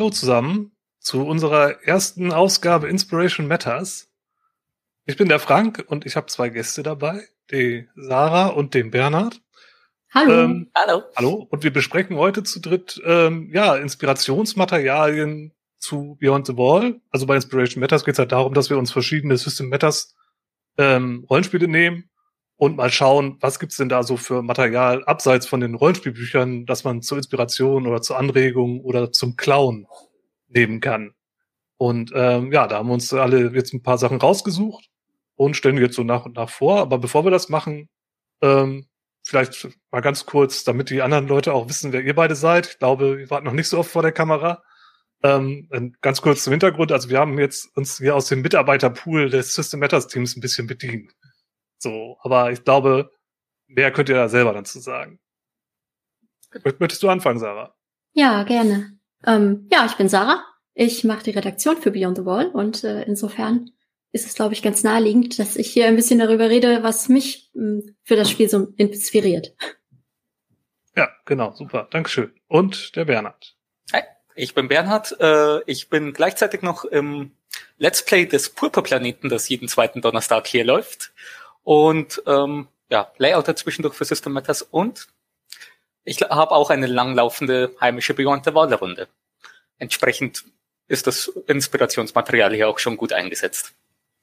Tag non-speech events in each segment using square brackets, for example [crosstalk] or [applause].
hallo zusammen zu unserer ersten Ausgabe Inspiration Matters. Ich bin der Frank und ich habe zwei Gäste dabei, die Sarah und den Bernhard. Hallo. Ähm, hallo. Hallo. Und wir besprechen heute zu dritt ähm, ja Inspirationsmaterialien zu Beyond the Wall. Also bei Inspiration Matters geht es halt darum, dass wir uns verschiedene System Matters ähm, Rollenspiele nehmen und mal schauen, was gibt's denn da so für Material abseits von den Rollenspielbüchern, dass man zur Inspiration oder zur Anregung oder zum Klauen nehmen kann. Und ähm, ja, da haben wir uns alle jetzt ein paar Sachen rausgesucht und stellen jetzt so nach und nach vor. Aber bevor wir das machen, ähm, vielleicht mal ganz kurz, damit die anderen Leute auch wissen, wer ihr beide seid. Ich glaube, ihr wart noch nicht so oft vor der Kamera. Ähm, ganz kurz zum Hintergrund. Also wir haben jetzt uns hier aus dem Mitarbeiterpool des System Matters Teams ein bisschen bedient. So, aber ich glaube, mehr könnt ihr da selber dann zu sagen. Möchtest du anfangen, Sarah? Ja, gerne. Ähm, ja, ich bin Sarah. Ich mache die Redaktion für Beyond the Wall und äh, insofern ist es, glaube ich, ganz naheliegend, dass ich hier ein bisschen darüber rede, was mich mh, hm, für das Spiel so inspiriert. Ja, genau, super. Dankeschön. Und der Bernhard. Hi, ich bin Bernhard. Äh, ich bin gleichzeitig noch im Let's Play des Purpurplaneten, das jeden zweiten Donnerstag hier läuft und ähm, ja, Layouter zwischendurch für System Matters und ich habe auch eine langlaufende heimische Beyond the Wall Runde. Entsprechend ist das Inspirationsmaterial hier auch schon gut eingesetzt.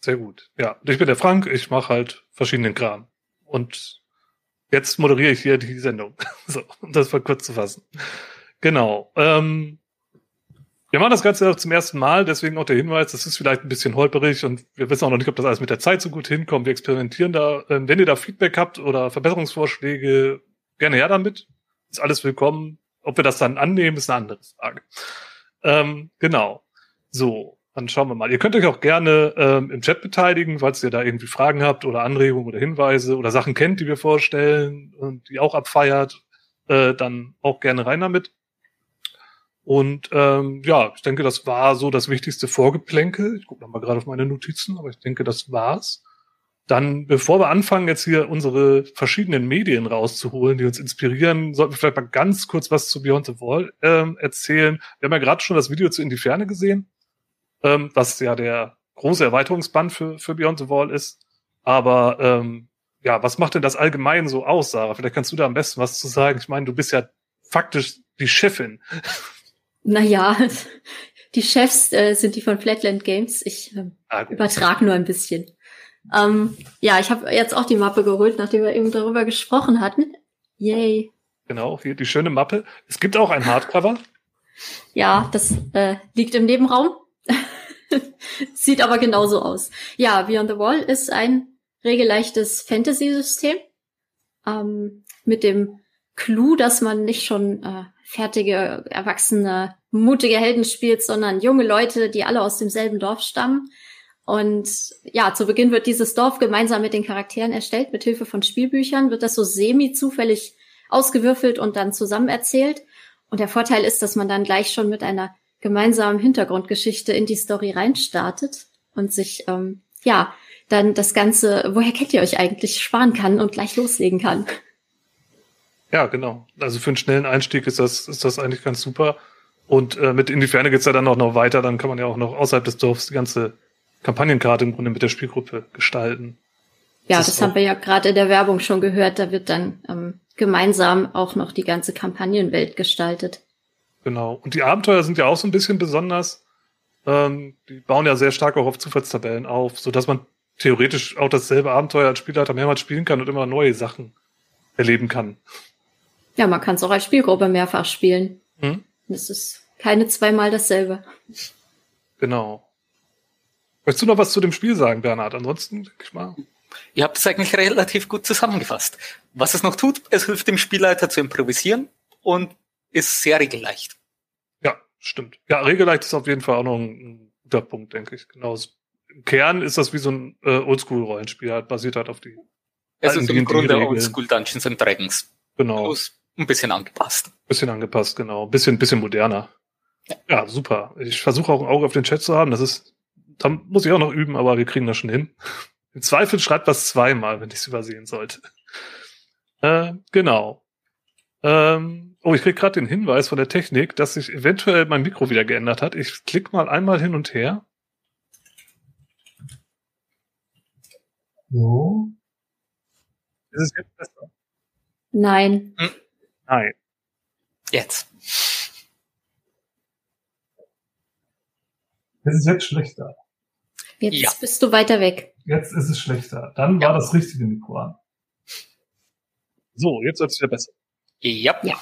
Sehr gut. Ja, ich bin der Frank, ich mache halt verschiedenen Kram. Und jetzt moderiere ich hier die Sendung. [laughs] so, um das mal kurz zu fassen. Genau. Ähm, wir machen das Ganze auch zum ersten Mal, deswegen auch der Hinweis, das ist vielleicht ein bisschen holperig und wir wissen auch noch nicht, ob das alles mit der Zeit so gut hinkommt. Wir experimentieren da. Ähm, wenn ihr da Feedback habt oder Verbesserungsvorschläge, gerne her damit. Ist alles willkommen. Ob wir das dann annehmen, ist eine andere Frage. Ähm, genau. So, dann schauen wir mal. Ihr könnt euch auch gerne ähm, im Chat beteiligen, falls ihr da irgendwie Fragen habt oder Anregungen oder Hinweise oder Sachen kennt, die wir vorstellen und die auch abfeiert, äh, dann auch gerne rein damit. Und ähm, ja, ich denke, das war so das wichtigste Vorgeplänkel. Ich gucke mal gerade auf meine Notizen, aber ich denke, das war's. Dann, bevor wir anfangen, jetzt hier unsere verschiedenen Medien rauszuholen, die uns inspirieren, sollten wir vielleicht mal ganz kurz was zu Beyond the Wall ähm, erzählen. Wir haben ja gerade schon das Video zu In die Ferne gesehen, ähm, was ja der große Erweiterungsband für, für Beyond the Wall ist. Aber ähm, ja, was macht denn das allgemein so aus, Sarah? Vielleicht kannst du da am besten was zu sagen. Ich meine, du bist ja faktisch die Chefin naja, [laughs] die Chefs äh, sind die von Flatland Games. Ich äh, ah, übertrage nur ein bisschen. Ähm, ja, ich habe jetzt auch die Mappe geholt, nachdem wir eben darüber gesprochen hatten. Yay. Genau, hier die schöne Mappe. Es gibt auch ein Hardcover. [laughs] ja, das äh, liegt im Nebenraum. [laughs] Sieht aber genauso aus. Ja, Beyond the Wall ist ein regelleichtes Fantasy-System ähm, mit dem Clou, dass man nicht schon äh, fertige, erwachsene, mutige Helden spielt, sondern junge Leute, die alle aus demselben Dorf stammen. Und ja, zu Beginn wird dieses Dorf gemeinsam mit den Charakteren erstellt, mit Hilfe von Spielbüchern, wird das so semi-zufällig ausgewürfelt und dann zusammen erzählt. Und der Vorteil ist, dass man dann gleich schon mit einer gemeinsamen Hintergrundgeschichte in die Story reinstartet und sich, ähm, ja, dann das Ganze, woher kennt ihr euch eigentlich, sparen kann und gleich loslegen kann. Ja, genau. Also für einen schnellen Einstieg ist das, ist das eigentlich ganz super. Und äh, mit in die Ferne geht's ja dann auch noch weiter. Dann kann man ja auch noch außerhalb des Dorfs die ganze Kampagnenkarte im Grunde mit der Spielgruppe gestalten. Ja, das, das haben wir ja gerade in der Werbung schon gehört. Da wird dann ähm, gemeinsam auch noch die ganze Kampagnenwelt gestaltet. Genau. Und die Abenteuer sind ja auch so ein bisschen besonders. Ähm, die bauen ja sehr stark auch auf Zufallstabellen auf, so dass man theoretisch auch dasselbe Abenteuer als Spielleiter mehrmals spielen kann und immer neue Sachen erleben kann. Ja, man kann es auch als Spielgruppe mehrfach spielen. Hm? Das ist keine zweimal dasselbe. Genau. Möchtest du noch was zu dem Spiel sagen, Bernhard? Ansonsten, denke ich mal. Ihr habt es eigentlich relativ gut zusammengefasst. Was es noch tut, es hilft dem Spielleiter zu improvisieren und ist sehr regelleicht. Ja, stimmt. Ja, regelleicht ist auf jeden Fall auch noch ein guter Punkt, denke ich. Genau. Im Kern ist das wie so ein äh, Oldschool-Rollenspiel, halt, basiert halt auf die. Es ist im Grunde Oldschool Dungeons and Dragons. Genau. Plus ein bisschen angepasst. Ein bisschen angepasst, genau. Ein bisschen, bisschen moderner. Ja, ja super. Ich versuche auch ein Auge auf den Chat zu haben. Das ist, da muss ich auch noch üben, aber wir kriegen das schon hin. Im Zweifel schreibt was zweimal, wenn ich es übersehen sollte. Äh, genau. Ähm, oh, ich krieg gerade den Hinweis von der Technik, dass sich eventuell mein Mikro wieder geändert hat. Ich klicke mal einmal hin und her. So. Ist es jetzt besser? Nein. Nein. Jetzt. Es ist jetzt schlechter. Jetzt Ja. bist du weiter weg. Jetzt ist es schlechter. Dann war das richtige Mikro an. So, jetzt wird es wieder besser. Ja. Ja.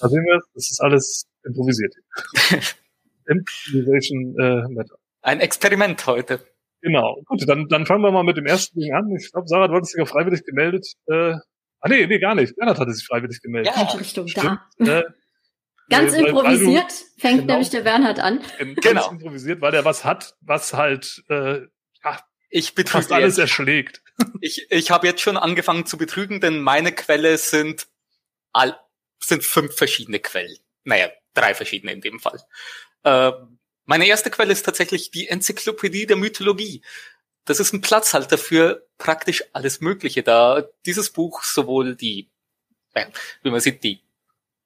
Da sehen wir, das ist alles improvisiert. [laughs] Improvisation äh, Matter. Ein Experiment heute. Genau. Gut, dann, dann fangen wir mal mit dem ersten Ding an. Ich glaube, Sarah, du hattest dich ja freiwillig gemeldet. Äh, ah, nee, nee, gar nicht. Bernhard hatte sich freiwillig gemeldet. Ja. Richtung, Stimmt. da. [laughs] Äh, Ganz weil- weil improvisiert fängt genau. nämlich der Bernhard an. Ganz Genau. improvisiert, weil er was hat, was halt äh, Ich fast betrüge alles jetzt. erschlägt. [laughs] Ich, ich habe jetzt schon angefangen zu betrügen, denn meine Quelle sind all, sind fünf verschiedene Quellen. Naja, drei verschiedene in dem Fall. Äh, meine erste Quelle ist tatsächlich die Enzyklopädie der Mythologie. Das ist ein Platzhalter für praktisch alles Mögliche, da dieses Buch sowohl die, wie man sieht, die,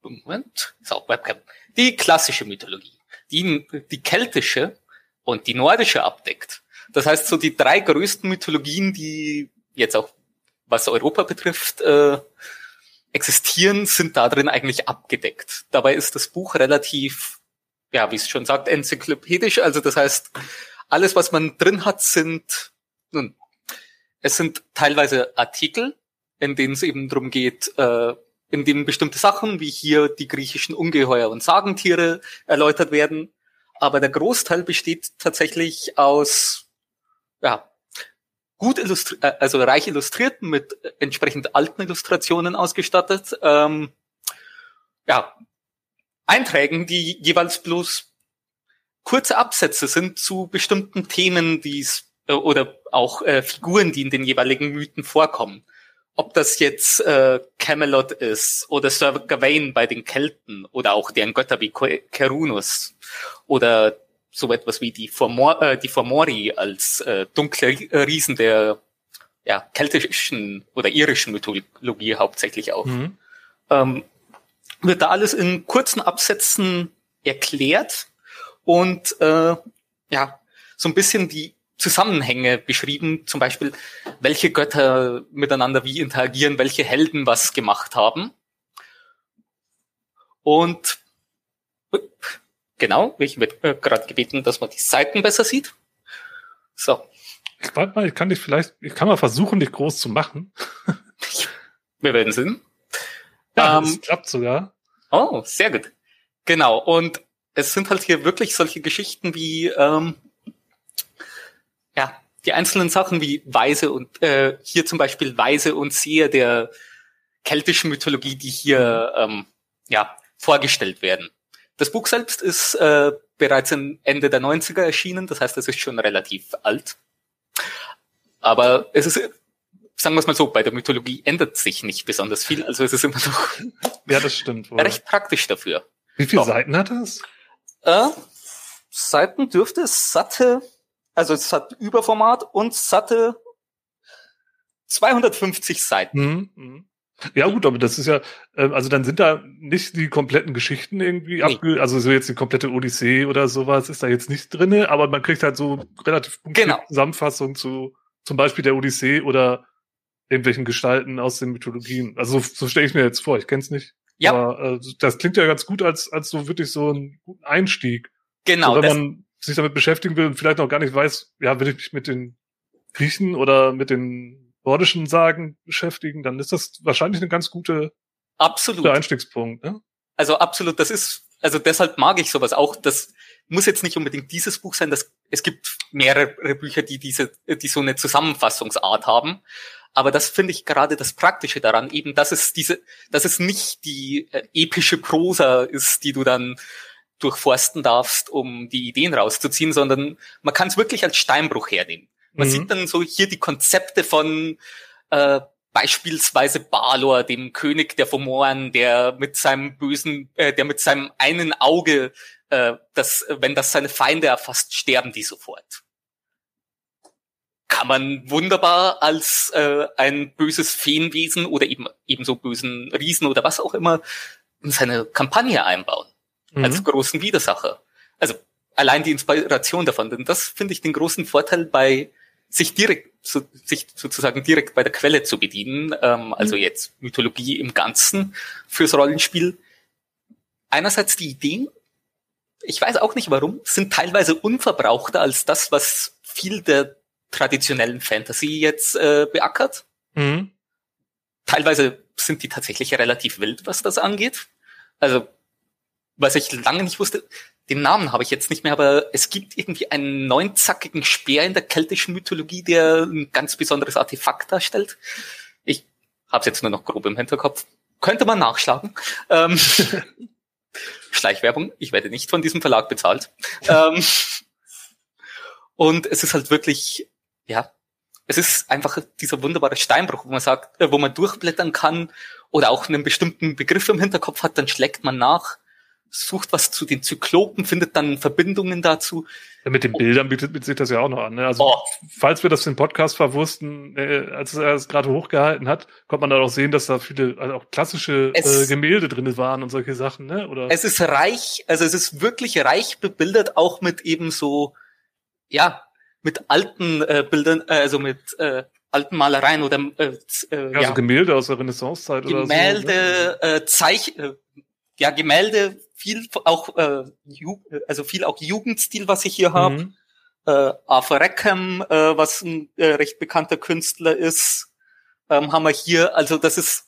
Moment, so, Webcam, die klassische Mythologie, die, die keltische und die nordische abdeckt. Das heißt, so die drei größten Mythologien, die jetzt auch was Europa betrifft, äh, existieren, sind da drin eigentlich abgedeckt. Dabei ist das Buch relativ, ja, wie es schon sagt, enzyklopädisch. Also das heißt, alles, was man drin hat, sind, nun, es sind teilweise Artikel, in denen es eben drum geht, äh, in denen bestimmte Sachen, wie hier die griechischen Ungeheuer und Sagentiere erläutert werden. Aber der Großteil besteht tatsächlich aus, ja, gut illustriert, also reich illustriert, mit entsprechend alten Illustrationen ausgestattet. Ähm, ja, Einträgen, die jeweils bloß kurze Absätze sind zu bestimmten Themen, die es äh, oder auch äh, Figuren, die in den jeweiligen Mythen vorkommen. Ob das jetzt äh, Camelot ist oder Sir Gawain bei den Kelten oder auch deren Götter wie Kerunus oder so etwas wie die, Formor äh, die Formori als äh, dunkle Riesen der ja, keltischen oder irischen Mythologie hauptsächlich auch. Mhm. Ähm, wird da alles in kurzen Absätzen erklärt und äh, ja, so ein bisschen die Zusammenhänge beschrieben, zum Beispiel, welche Götter miteinander wie interagieren, welche Helden was gemacht haben. Und genau, ich werde äh, gerade gebeten, dass man die Seiten besser sieht. So, Ich warte mal, ich kann dich vielleicht, ich kann mal versuchen, dich groß zu machen. [laughs] wir werden sehen. Ja, Ähm, das klappt sogar. Oh, sehr gut. Genau. Und es sind halt hier wirklich solche Geschichten wie, ähm, die einzelnen Sachen wie Weise und äh, hier zum Beispiel Weise und Seher der keltischen Mythologie, die hier ähm, ja vorgestellt werden. Das Buch selbst ist äh, bereits im Ende der 90er erschienen, das heißt, es ist schon relativ alt. Aber es ist, sagen wir es mal so, bei der Mythologie ändert sich nicht besonders viel, also es ist immer noch [laughs] Ja, das stimmt. Wohl. recht praktisch dafür. Wie viele Doch. Seiten hat das? Äh, Seiten dürfte es satte, also es hat Überformat und satte 250 Seiten. Mhm. Mhm. Ja gut, aber das ist ja, ähm, also dann sind da nicht die kompletten Geschichten irgendwie Nee. abge, also so jetzt die komplette Odyssee oder sowas ist da jetzt nicht drinne, aber man kriegt halt so relativ Genau. Zusammenfassungen zu zum Beispiel der Odyssee oder irgendwelchen Gestalten aus den Mythologien. Also so, so stelle ich mir jetzt vor, ich kenn's nicht. Ja. Aber äh, das klingt ja ganz gut als als so wirklich so ein guten Einstieg. Genau, so, wenn man sich damit beschäftigen will und vielleicht noch gar nicht weiß, ja, will ich mich mit den Griechen oder mit den nordischen Sagen beschäftigen, dann ist das wahrscheinlich eine ganz gute absolut. guter Einstiegspunkt. Ne? Also absolut, das ist, also deshalb mag ich sowas auch. Das muss jetzt nicht unbedingt dieses Buch sein. Das, es gibt mehrere Bücher, die diese, die so eine Zusammenfassungsart haben. Aber das finde ich gerade das Praktische daran, eben, dass es diese, dass es nicht die äh, epische Prosa ist, die du dann durchforsten darfst, um die Ideen rauszuziehen, sondern man kann es wirklich als Steinbruch hernehmen. Man Mhm. sieht dann so hier die Konzepte von äh, beispielsweise Balor, dem König der Fomoren, der mit seinem bösen, äh, der mit seinem einen Auge, äh, das, wenn das seine Feinde erfasst, sterben die sofort. kann man wunderbar als äh, ein böses Feenwesen oder eben ebenso bösen Riesen oder was auch immer in seine Kampagne einbauen. Mhm. Als großen Widersacher. Also allein die Inspiration davon. Denn das finde ich den großen Vorteil bei sich direkt, so, sich sozusagen direkt bei der Quelle zu bedienen. Ähm, also mhm. jetzt Mythologie im Ganzen fürs Rollenspiel. Einerseits die Ideen, ich weiß auch nicht warum, sind teilweise unverbrauchter als das, was viel der traditionellen Fantasy jetzt äh, beackert. Mhm. Teilweise sind die tatsächlich relativ wild, was das angeht. Also, was ich lange nicht wusste, den Namen habe ich jetzt nicht mehr, aber es gibt irgendwie einen neunzackigen Speer in der keltischen Mythologie, der ein ganz besonderes Artefakt darstellt. Ich habe es jetzt nur noch grob im Hinterkopf. Könnte man nachschlagen. Ähm, [laughs] Schleichwerbung, ich werde nicht von diesem Verlag bezahlt. ähm, und es ist halt wirklich ja, es ist einfach dieser wunderbare Steinbruch, wo man sagt, äh, wo man durchblättern kann oder auch einen bestimmten Begriff im Hinterkopf hat, dann schlägt man nach, sucht was zu den Zyklopen, findet dann Verbindungen dazu. Ja, mit den Bildern bietet, bietet sich das ja auch noch an. Ne? Also oh. falls wir das im Podcast verwursten, äh, als er es gerade hochgehalten hat, konnte man da auch sehen, dass da viele, also auch klassische äh, Gemälde drin waren und solche Sachen. Ne? Oder? Es ist reich, also es ist wirklich reich bebildert, auch mit eben so, ja, mit alten äh, Bildern, äh, also mit äh, alten Malereien oder äh, äh, ja, ja, so Gemälde aus der Renaissancezeit oder so. Gemälde, ne? äh, Zeich, äh, ja Gemälde, viel auch äh, Ju also viel auch Jugendstil, was ich hier habe. Mhm. Äh, Arthur Rackham, äh, was ein äh, recht bekannter Künstler ist, ähm, haben wir hier. Also das ist,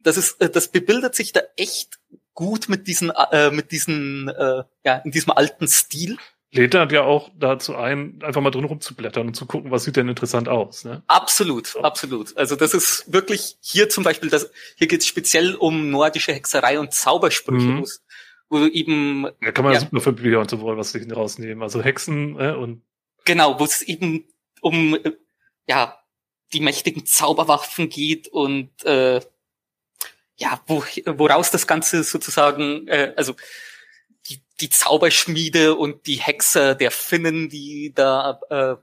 das ist, äh, das bebildert sich da echt gut mit diesen, äh, mit diesen, äh, ja, in diesem alten Stil lädt dann ja auch dazu ein, einfach mal drin rumzublättern und zu gucken, was sieht denn interessant aus. Ne? Absolut, so. absolut. Also das ist wirklich hier zum Beispiel, das, hier geht es speziell um nordische Hexerei und Zaubersprüche, mhm. wo eben... Da kann man ja, super für Bücher und so was sich rausnehmen. Also Hexen äh, und... Genau, wo es eben um äh, ja die mächtigen Zauberwaffen geht und äh, ja, wo, woraus das Ganze sozusagen, äh, also die Zauberschmiede und die Hexer der Finnen, die da äh,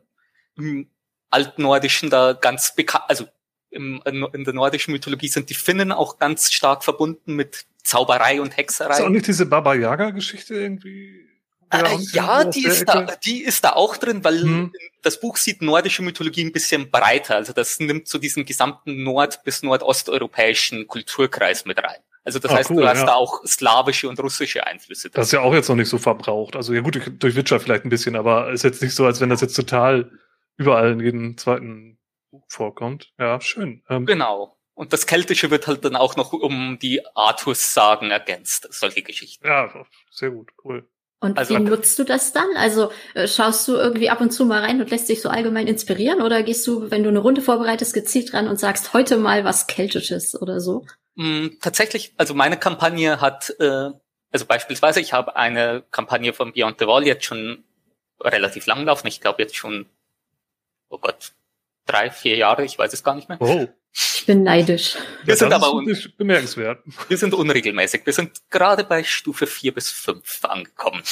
im Altnordischen da ganz bekannt, also im, in der nordischen Mythologie sind die Finnen auch ganz stark verbunden mit Zauberei und Hexerei. Ist auch nicht diese Baba Yaga Geschichte irgendwie? Äh, ja, die ist, da, die ist da auch drin, weil hm. das Buch sieht nordische Mythologie ein bisschen breiter. Also das nimmt so diesen gesamten nord- bis nordosteuropäischen Kulturkreis mit rein. Also das ah, heißt, cool, du hast ja. da auch slawische und russische Einflüsse. Drin. Das ist ja auch jetzt noch nicht so verbraucht. Also ja gut, durch Witcher vielleicht ein bisschen, aber ist jetzt nicht so, als wenn das jetzt total überall in jedem zweiten Buch vorkommt. Ja, schön. Ähm, genau. Und das Keltische wird halt dann auch noch um die Artus-Sagen ergänzt, solche Geschichten. Ja, sehr gut, cool. Und also, wie nutzt du das dann? Also äh, schaust du irgendwie ab und zu mal rein und lässt dich so allgemein inspirieren oder gehst du, wenn du eine Runde vorbereitest, gezielt ran und sagst heute mal was Keltisches oder so? Mh, mm, tatsächlich, also meine Kampagne hat, äh, also beispielsweise, ich habe eine Kampagne von Beyond the Wall jetzt schon relativ lang laufen. Ich glaube jetzt schon, oh Gott, drei, vier Jahre, ich weiß es gar nicht mehr. Oh. Ich bin neidisch. Wir ja, sind aber un bemerkenswert. Wir sind unregelmäßig. Wir sind gerade bei Stufe vier bis fünf angekommen.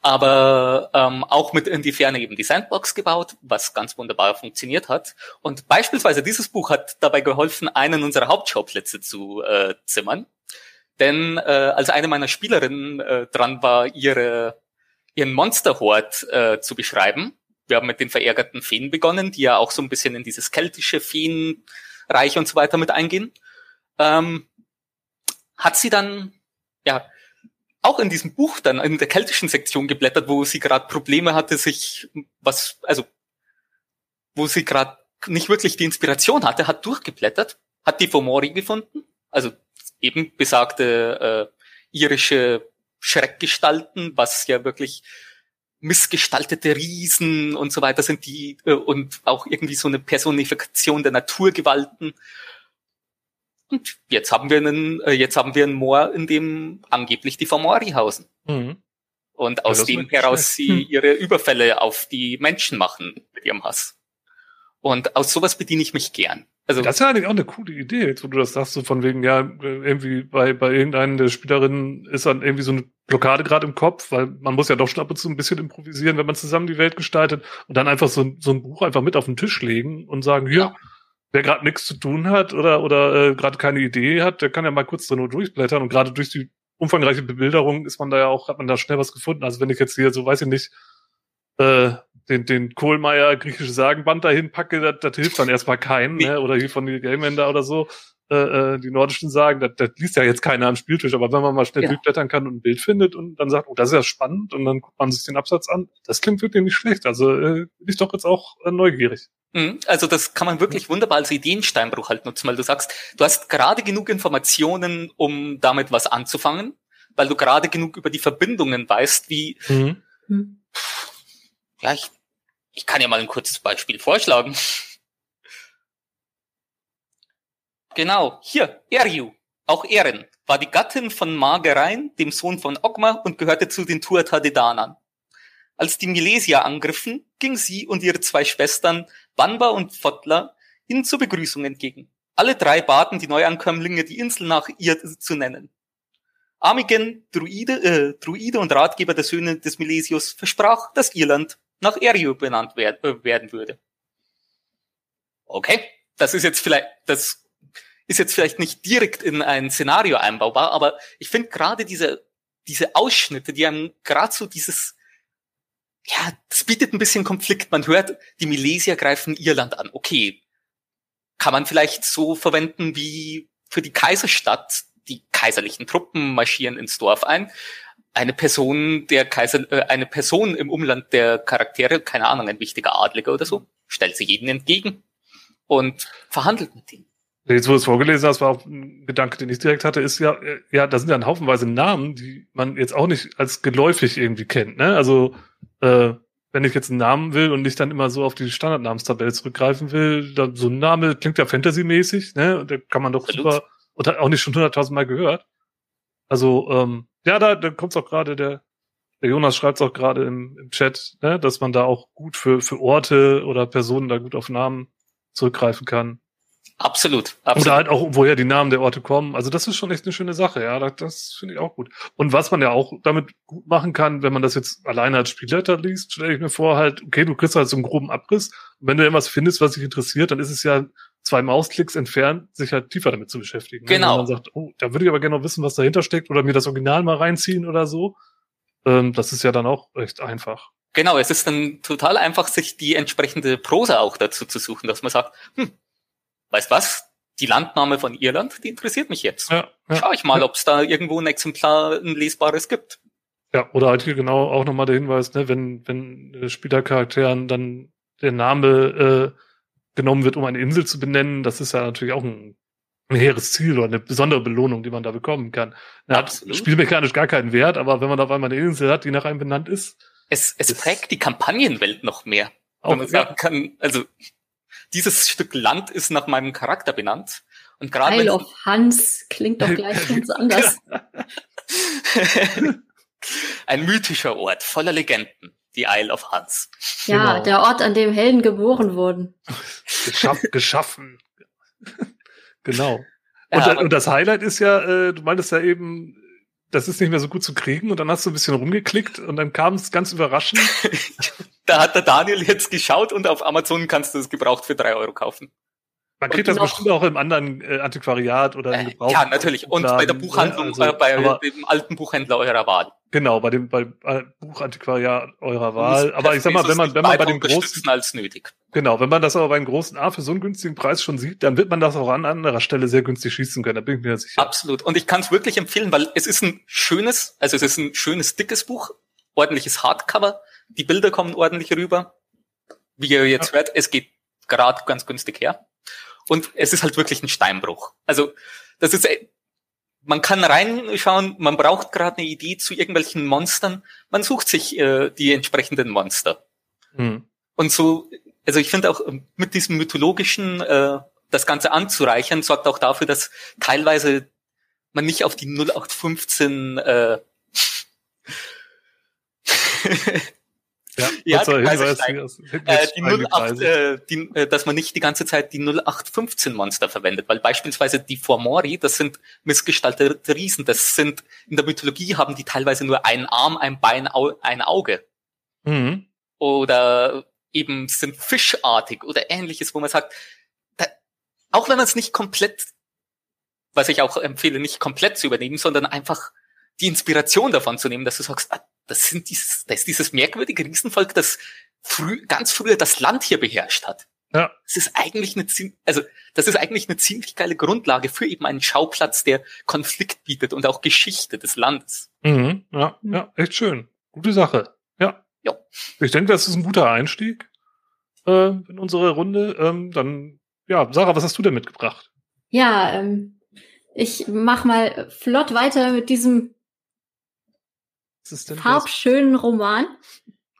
Aber ähm, auch mit in die Ferne eben die Sandbox gebaut, was ganz wunderbar funktioniert hat. Und beispielsweise dieses Buch hat dabei geholfen, einen unserer Hauptschauplätze zu äh, zimmern. Denn äh, als eine meiner Spielerinnen äh, dran war, ihre, ihren Monsterhort äh, zu beschreiben, wir haben mit den verärgerten Feen begonnen, die ja auch so ein bisschen in dieses keltische Feenreich und so weiter mit eingehen. Ähm, hat sie dann ja auch in diesem Buch dann in der keltischen Sektion geblättert, wo sie gerade Probleme hatte, sich was, also wo sie gerade nicht wirklich die Inspiration hatte, hat durchgeblättert, hat die Fomori gefunden, also eben besagte äh, irische Schreckgestalten, was ja wirklich missgestaltete Riesen und so weiter sind die äh, und auch irgendwie so eine Personifikation der Naturgewalten. Und jetzt haben wir einen, äh, jetzt haben wir ein Moor, in dem angeblich die Fomori hausen. Mhm. Und aus ja, dem heraus sie hm. ihre Überfälle auf die Menschen machen mit ihrem Hass. Und aus sowas bediene ich mich gern. Also das ist ja eigentlich auch eine coole Idee, jetzt wo du das sagst, so von wegen, ja, irgendwie bei, bei irgendeinen der Spielerinnen ist dann irgendwie so eine Blockade gerade im Kopf, weil man muss ja doch schon ab und zu ein bisschen improvisieren, wenn man zusammen die Welt gestaltet und dann einfach so, so ein Buch einfach mit auf den Tisch legen und sagen, hier, ja. wer gerade nichts zu tun hat oder, oder äh, gerade keine Idee hat, der kann ja mal kurz da nur durchblättern und gerade durch die umfangreiche Bebilderung ist man da ja auch, hat man da schnell was gefunden. Also wenn ich jetzt hier so, weiß ich nicht, äh, den, den Kohlmeier griechische Sagenband dahin packe, das, das hilft dann erstmal keinen, ne? Oder hier von den Gameender oder so, äh, äh, die nordischen Sagen, das, das liest ja jetzt keiner am Spieltisch, aber wenn man mal schnell ja. durchblättern kann und ein Bild findet und dann sagt, oh, das ist ja spannend und dann guckt man sich den Absatz an, das klingt wirklich nicht schlecht. Also äh, bin ich doch jetzt auch äh, neugierig. Mhm. Also das kann man wirklich wunderbar als Ideensteinbruch halt nutzen, weil du sagst, du hast gerade genug Informationen, um damit was anzufangen, weil du gerade genug über die Verbindungen weißt, wie mhm. Ja, ich, ich kann ja mal ein kurzes Beispiel vorschlagen. Genau, hier, Eriu, auch Erin, war die Gattin von Margerein, dem Sohn von Ogma, und gehörte zu den Tuatadedanern. Als die Milesier angriffen, ging sie und ihre zwei Schwestern, Banba und Fotla, ihnen zur Begrüßung entgegen. Alle drei baten die Neuankömmlinge, die Insel nach ihr zu nennen. Amigen, Druide, äh, Druide und Ratgeber der Söhne des Milesius, versprach, dass Irland nach Erio benannt äh, werden würde. Okay, das ist jetzt vielleicht, das ist jetzt vielleicht nicht direkt in ein Szenario einbaubar, aber ich finde gerade diese, diese Ausschnitte, die haben gerade so dieses, ja, das bietet ein bisschen Konflikt. Man hört, die Milesier greifen Irland an. Okay, kann man vielleicht so verwenden wie für die Kaiserstadt. Die kaiserlichen Truppen marschieren ins Dorf ein eine Person der Kaiser, äh, eine Person im Umland der Charaktere, keine Ahnung, ein wichtiger Adliger oder so, stellt sich jeden entgegen und verhandelt mit ihm. Jetzt, wo du es vorgelesen hast, war auch ein Gedanke, den ich direkt hatte, ist ja, äh, ja, da sind ja ein Haufenweise Namen, die man jetzt auch nicht als geläufig irgendwie kennt, ne? Also, äh, wenn ich jetzt einen Namen will und nicht dann immer so auf die Standardnamenstabelle zurückgreifen will, dann so ein Name klingt ja fantasymäßig, ne? Und da kann man doch Absolut. super, und hat auch nicht schon hunderttausend Mal gehört. Also, ähm, ja, da, da kommt auch gerade der, der Jonas schreibt es auch gerade im, im Chat, ne, dass man da auch gut für, für Orte oder Personen da gut auf Namen zurückgreifen kann. Absolut, absolut. Oder halt auch, woher die Namen der Orte kommen. Also das ist schon echt eine schöne Sache, ja. Das, das finde ich auch gut. Und was man ja auch damit gut machen kann, wenn man das jetzt alleine als Spielleiter liest, stelle ich mir vor, halt, okay, du kriegst halt so einen groben Abriss. Und wenn du irgendwas findest, was dich interessiert, dann ist es ja zwei Mausklicks entfernt, sich halt tiefer damit zu beschäftigen. Genau. Wenn man sagt, oh, da würde ich aber gerne noch wissen, was dahinter steckt oder mir das Original mal reinziehen oder so. Ähm, das ist ja dann auch recht einfach. Genau, es ist dann total einfach, sich die entsprechende Prosa auch dazu zu suchen, dass man sagt, hm, weißt was? Die Landnahme von Irland, die interessiert mich jetzt. Ja, ja, Schau ich mal, ja. ob es da irgendwo ein Exemplar, ein lesbares gibt. Ja, oder halt hier genau auch nochmal der Hinweis, ne, wenn, wenn Spielercharakteren dann der Name äh, genommen wird, um eine Insel zu benennen, das ist ja natürlich auch ein, ein hehres Ziel oder eine besondere Belohnung, die man da bekommen kann. Er hat spielmechanisch gar keinen Wert, aber wenn man auf einmal eine Insel hat, die nach einem benannt ist. Es, es prägt die Kampagnenwelt noch mehr. Auch, wenn man sagen ja. kann, also dieses Stück Land ist nach meinem Charakter benannt. Und gerade Isle of Hans klingt doch gleich ganz anders. [laughs] [laughs] Ein mythischer Ort voller Legenden die Isle of Huns. Ja, genau. der Ort, an dem Helden geboren wurden. Geschaff, [laughs] geschaffen. genau. Und, ja, und, das Highlight ist ja, äh, du meintest ja eben, das ist nicht mehr so gut zu kriegen und dann hast du ein bisschen rumgeklickt und dann kam es ganz überraschend. [laughs] da hat der Daniel jetzt geschaut und auf Amazon kannst du es gebraucht für drei Euro kaufen. Man kriegt das bestimmt auch im anderen äh, Antiquariat oder im äh, Gebrauch. Ja, natürlich. Und bei der Buchhandlung, also, äh, bei aber, dem alten Buchhändler eurer Wahl. Genau, bei dem bei äh, Buchantiquariat eurer Wahl. Aber ich sag mal, wenn man wenn man bei dem großen als nötig. Genau, wenn man das aber beim großen A für so einen günstigen Preis schon sieht, dann wird man das auch an anderer Stelle sehr günstig schießen können. Da bin ich mir sicher. Absolut. Und ich kann es wirklich empfehlen, weil es ist ein schönes, also es ist ein schönes dickes Buch, ordentliches Hardcover. Die Bilder kommen ordentlich rüber. Wie ihr jetzt ja. hört, es geht gerade ganz günstig her. Und es ist halt wirklich ein Steinbruch. Also das ist, äh, man kann reinschauen, man braucht gerade eine Idee zu irgendwelchen Monstern, man sucht sich äh, die entsprechenden Monster. Mhm. Und so, also ich finde auch mit diesem mythologischen, äh, das Ganze anzureichern, sorgt auch dafür, dass teilweise man nicht auf die 0815 äh, [laughs] Ja, [laughs] ja Hinweis, äh, die 08, äh, die, äh, dass man nicht die ganze Zeit die 0815 Monster verwendet, weil beispielsweise die Formori, das sind missgestaltete Riesen, das sind, in der Mythologie haben die teilweise nur einen Arm, ein Bein, ein Auge. Mhm. Oder eben sind fischartig oder ähnliches, wo man sagt, da, auch wenn man es nicht komplett, was ich auch empfehle, nicht komplett zu übernehmen, sondern einfach die Inspiration davon zu nehmen, dass du sagst, ah, das sind dieses, das ist dieses merkwürdige Riesenvolk, das früh, ganz früher das Land hier beherrscht hat. Ja. Das ist eigentlich eine, also, das ist eigentlich eine ziemlich geile Grundlage für eben einen Schauplatz, der Konflikt bietet und auch Geschichte des Landes. Mhm, ja, ja, echt schön. Gute Sache. Ja. Ja. Ich denke, das ist ein guter Einstieg äh, in unsere Runde. Ähm, dann, ja, Sarah, was hast du denn mitgebracht? Ja, ähm, ich mach mal flott weiter mit diesem farbschönen Roman.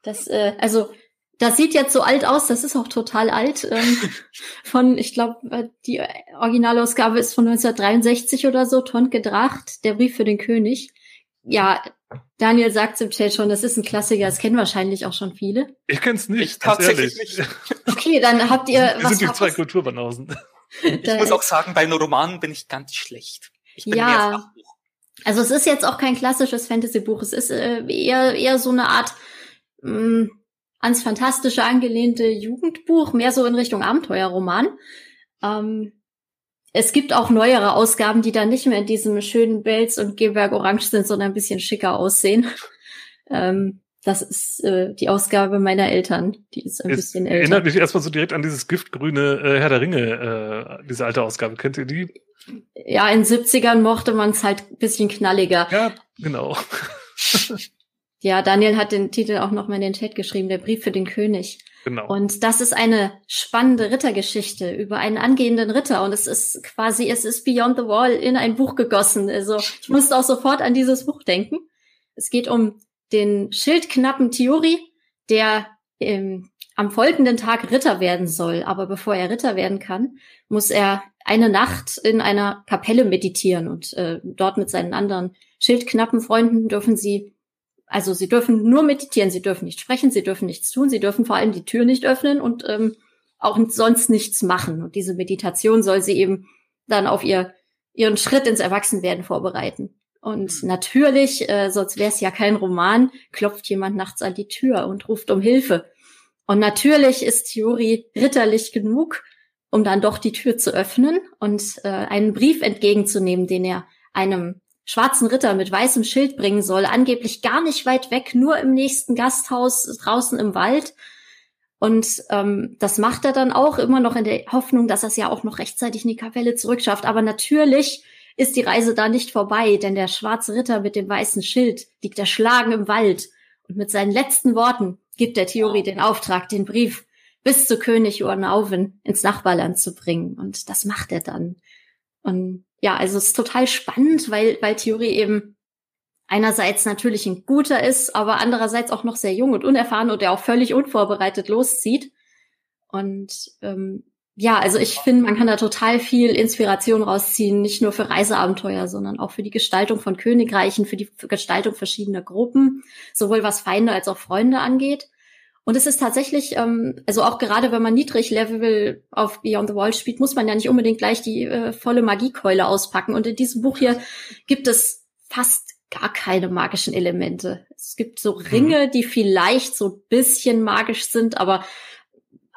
Das, äh, also, das sieht jetzt so alt aus, das ist auch total alt. Ähm, [laughs] von, ich glaube, äh, die Originalausgabe ist von 1963 oder so, Tonke Dracht, der Brief für den König. Ja, Daniel sagt im Chat schon, das ist ein Klassiker, das kennen wahrscheinlich auch schon viele. Ich kenn's nicht, ich tatsächlich nicht. [laughs] Okay, dann habt ihr. Wir was sind die zwei Kulturbanausen. [laughs] Ich muss auch sagen, bei Romanen bin ich ganz schlecht. Ich bin ja, also es ist jetzt auch kein klassisches Fantasy-Buch. Es ist äh, eher, eher so eine Art mh, mm, ans Fantastische angelehnte Jugendbuch, mehr so in Richtung Abenteuerroman. Ähm, es gibt auch neuere Ausgaben, die dann nicht mehr in diesem schönen Belz und Geberg Orange sind, sondern ein bisschen schicker aussehen. [laughs] Ähm, das ist äh, die Ausgabe meiner Eltern. Die ist ein es bisschen älter. Erinnert mich erstmal so direkt an dieses giftgrüne äh, Herr der Ringe, äh, diese alte Ausgabe. Kennt ihr die? Ja, in 70ern mochte man es halt ein bisschen knalliger. Ja, genau. [laughs] ja, Daniel hat den Titel auch noch mal in den Chat geschrieben, der Brief für den König. Genau. Und das ist eine spannende Rittergeschichte über einen angehenden Ritter. Und es ist quasi, es ist Beyond the Wall in ein Buch gegossen. Also ich musste auch sofort an dieses Buch denken. Es geht um den schildknappen Theory, der ähm, am folgenden Tag Ritter werden soll. Aber bevor er Ritter werden kann, muss er eine Nacht in einer Kapelle meditieren und äh, dort mit seinen anderen schildknappen Freunden dürfen sie, also sie dürfen nur meditieren, sie dürfen nicht sprechen, sie dürfen nichts tun, sie dürfen vor allem die Tür nicht öffnen und ähm, auch sonst nichts machen. Und diese Meditation soll sie eben dann auf ihr, ihren Schritt ins Erwachsenwerden vorbereiten. Und mhm. natürlich, äh, sonst wäre es ja kein Roman, klopft jemand nachts an die Tür und ruft um Hilfe. Und natürlich ist Theorie ritterlich genug, um dann doch die Tür zu öffnen und äh, einen Brief entgegenzunehmen, den er einem schwarzen Ritter mit weißem Schild bringen soll, angeblich gar nicht weit weg, nur im nächsten Gasthaus draußen im Wald. Und ähm, das macht er dann auch immer noch in der Hoffnung, dass er es ja auch noch rechtzeitig in die Kapelle zurückschafft. Aber natürlich ist die Reise da nicht vorbei, denn der schwarze Ritter mit dem weißen Schild liegt erschlagen im Wald. Und mit seinen letzten Worten gibt der Theorie den Auftrag, den Brief bis zu König Urnauven ins Nachbarland zu bringen. Und das macht er dann. Und ja, also es ist total spannend, weil, weil Theorie eben einerseits natürlich ein guter ist, aber andererseits auch noch sehr jung und unerfahren und der auch völlig unvorbereitet loszieht. Und ähm, ja, also ich finde, man kann da total viel Inspiration rausziehen, nicht nur für Reiseabenteuer, sondern auch für die Gestaltung von Königreichen, für die Gestaltung verschiedener Gruppen, sowohl was Feinde als auch Freunde angeht. Und es ist tatsächlich, ähm, also auch gerade wenn man Niedriglevel auf Beyond the Wall spielt, muss man ja nicht unbedingt gleich die äh, volle Magiekeule auspacken. Und in diesem Buch hier gibt es fast gar keine magischen Elemente. Es gibt so mhm. Ringe, die vielleicht so ein bisschen magisch sind, aber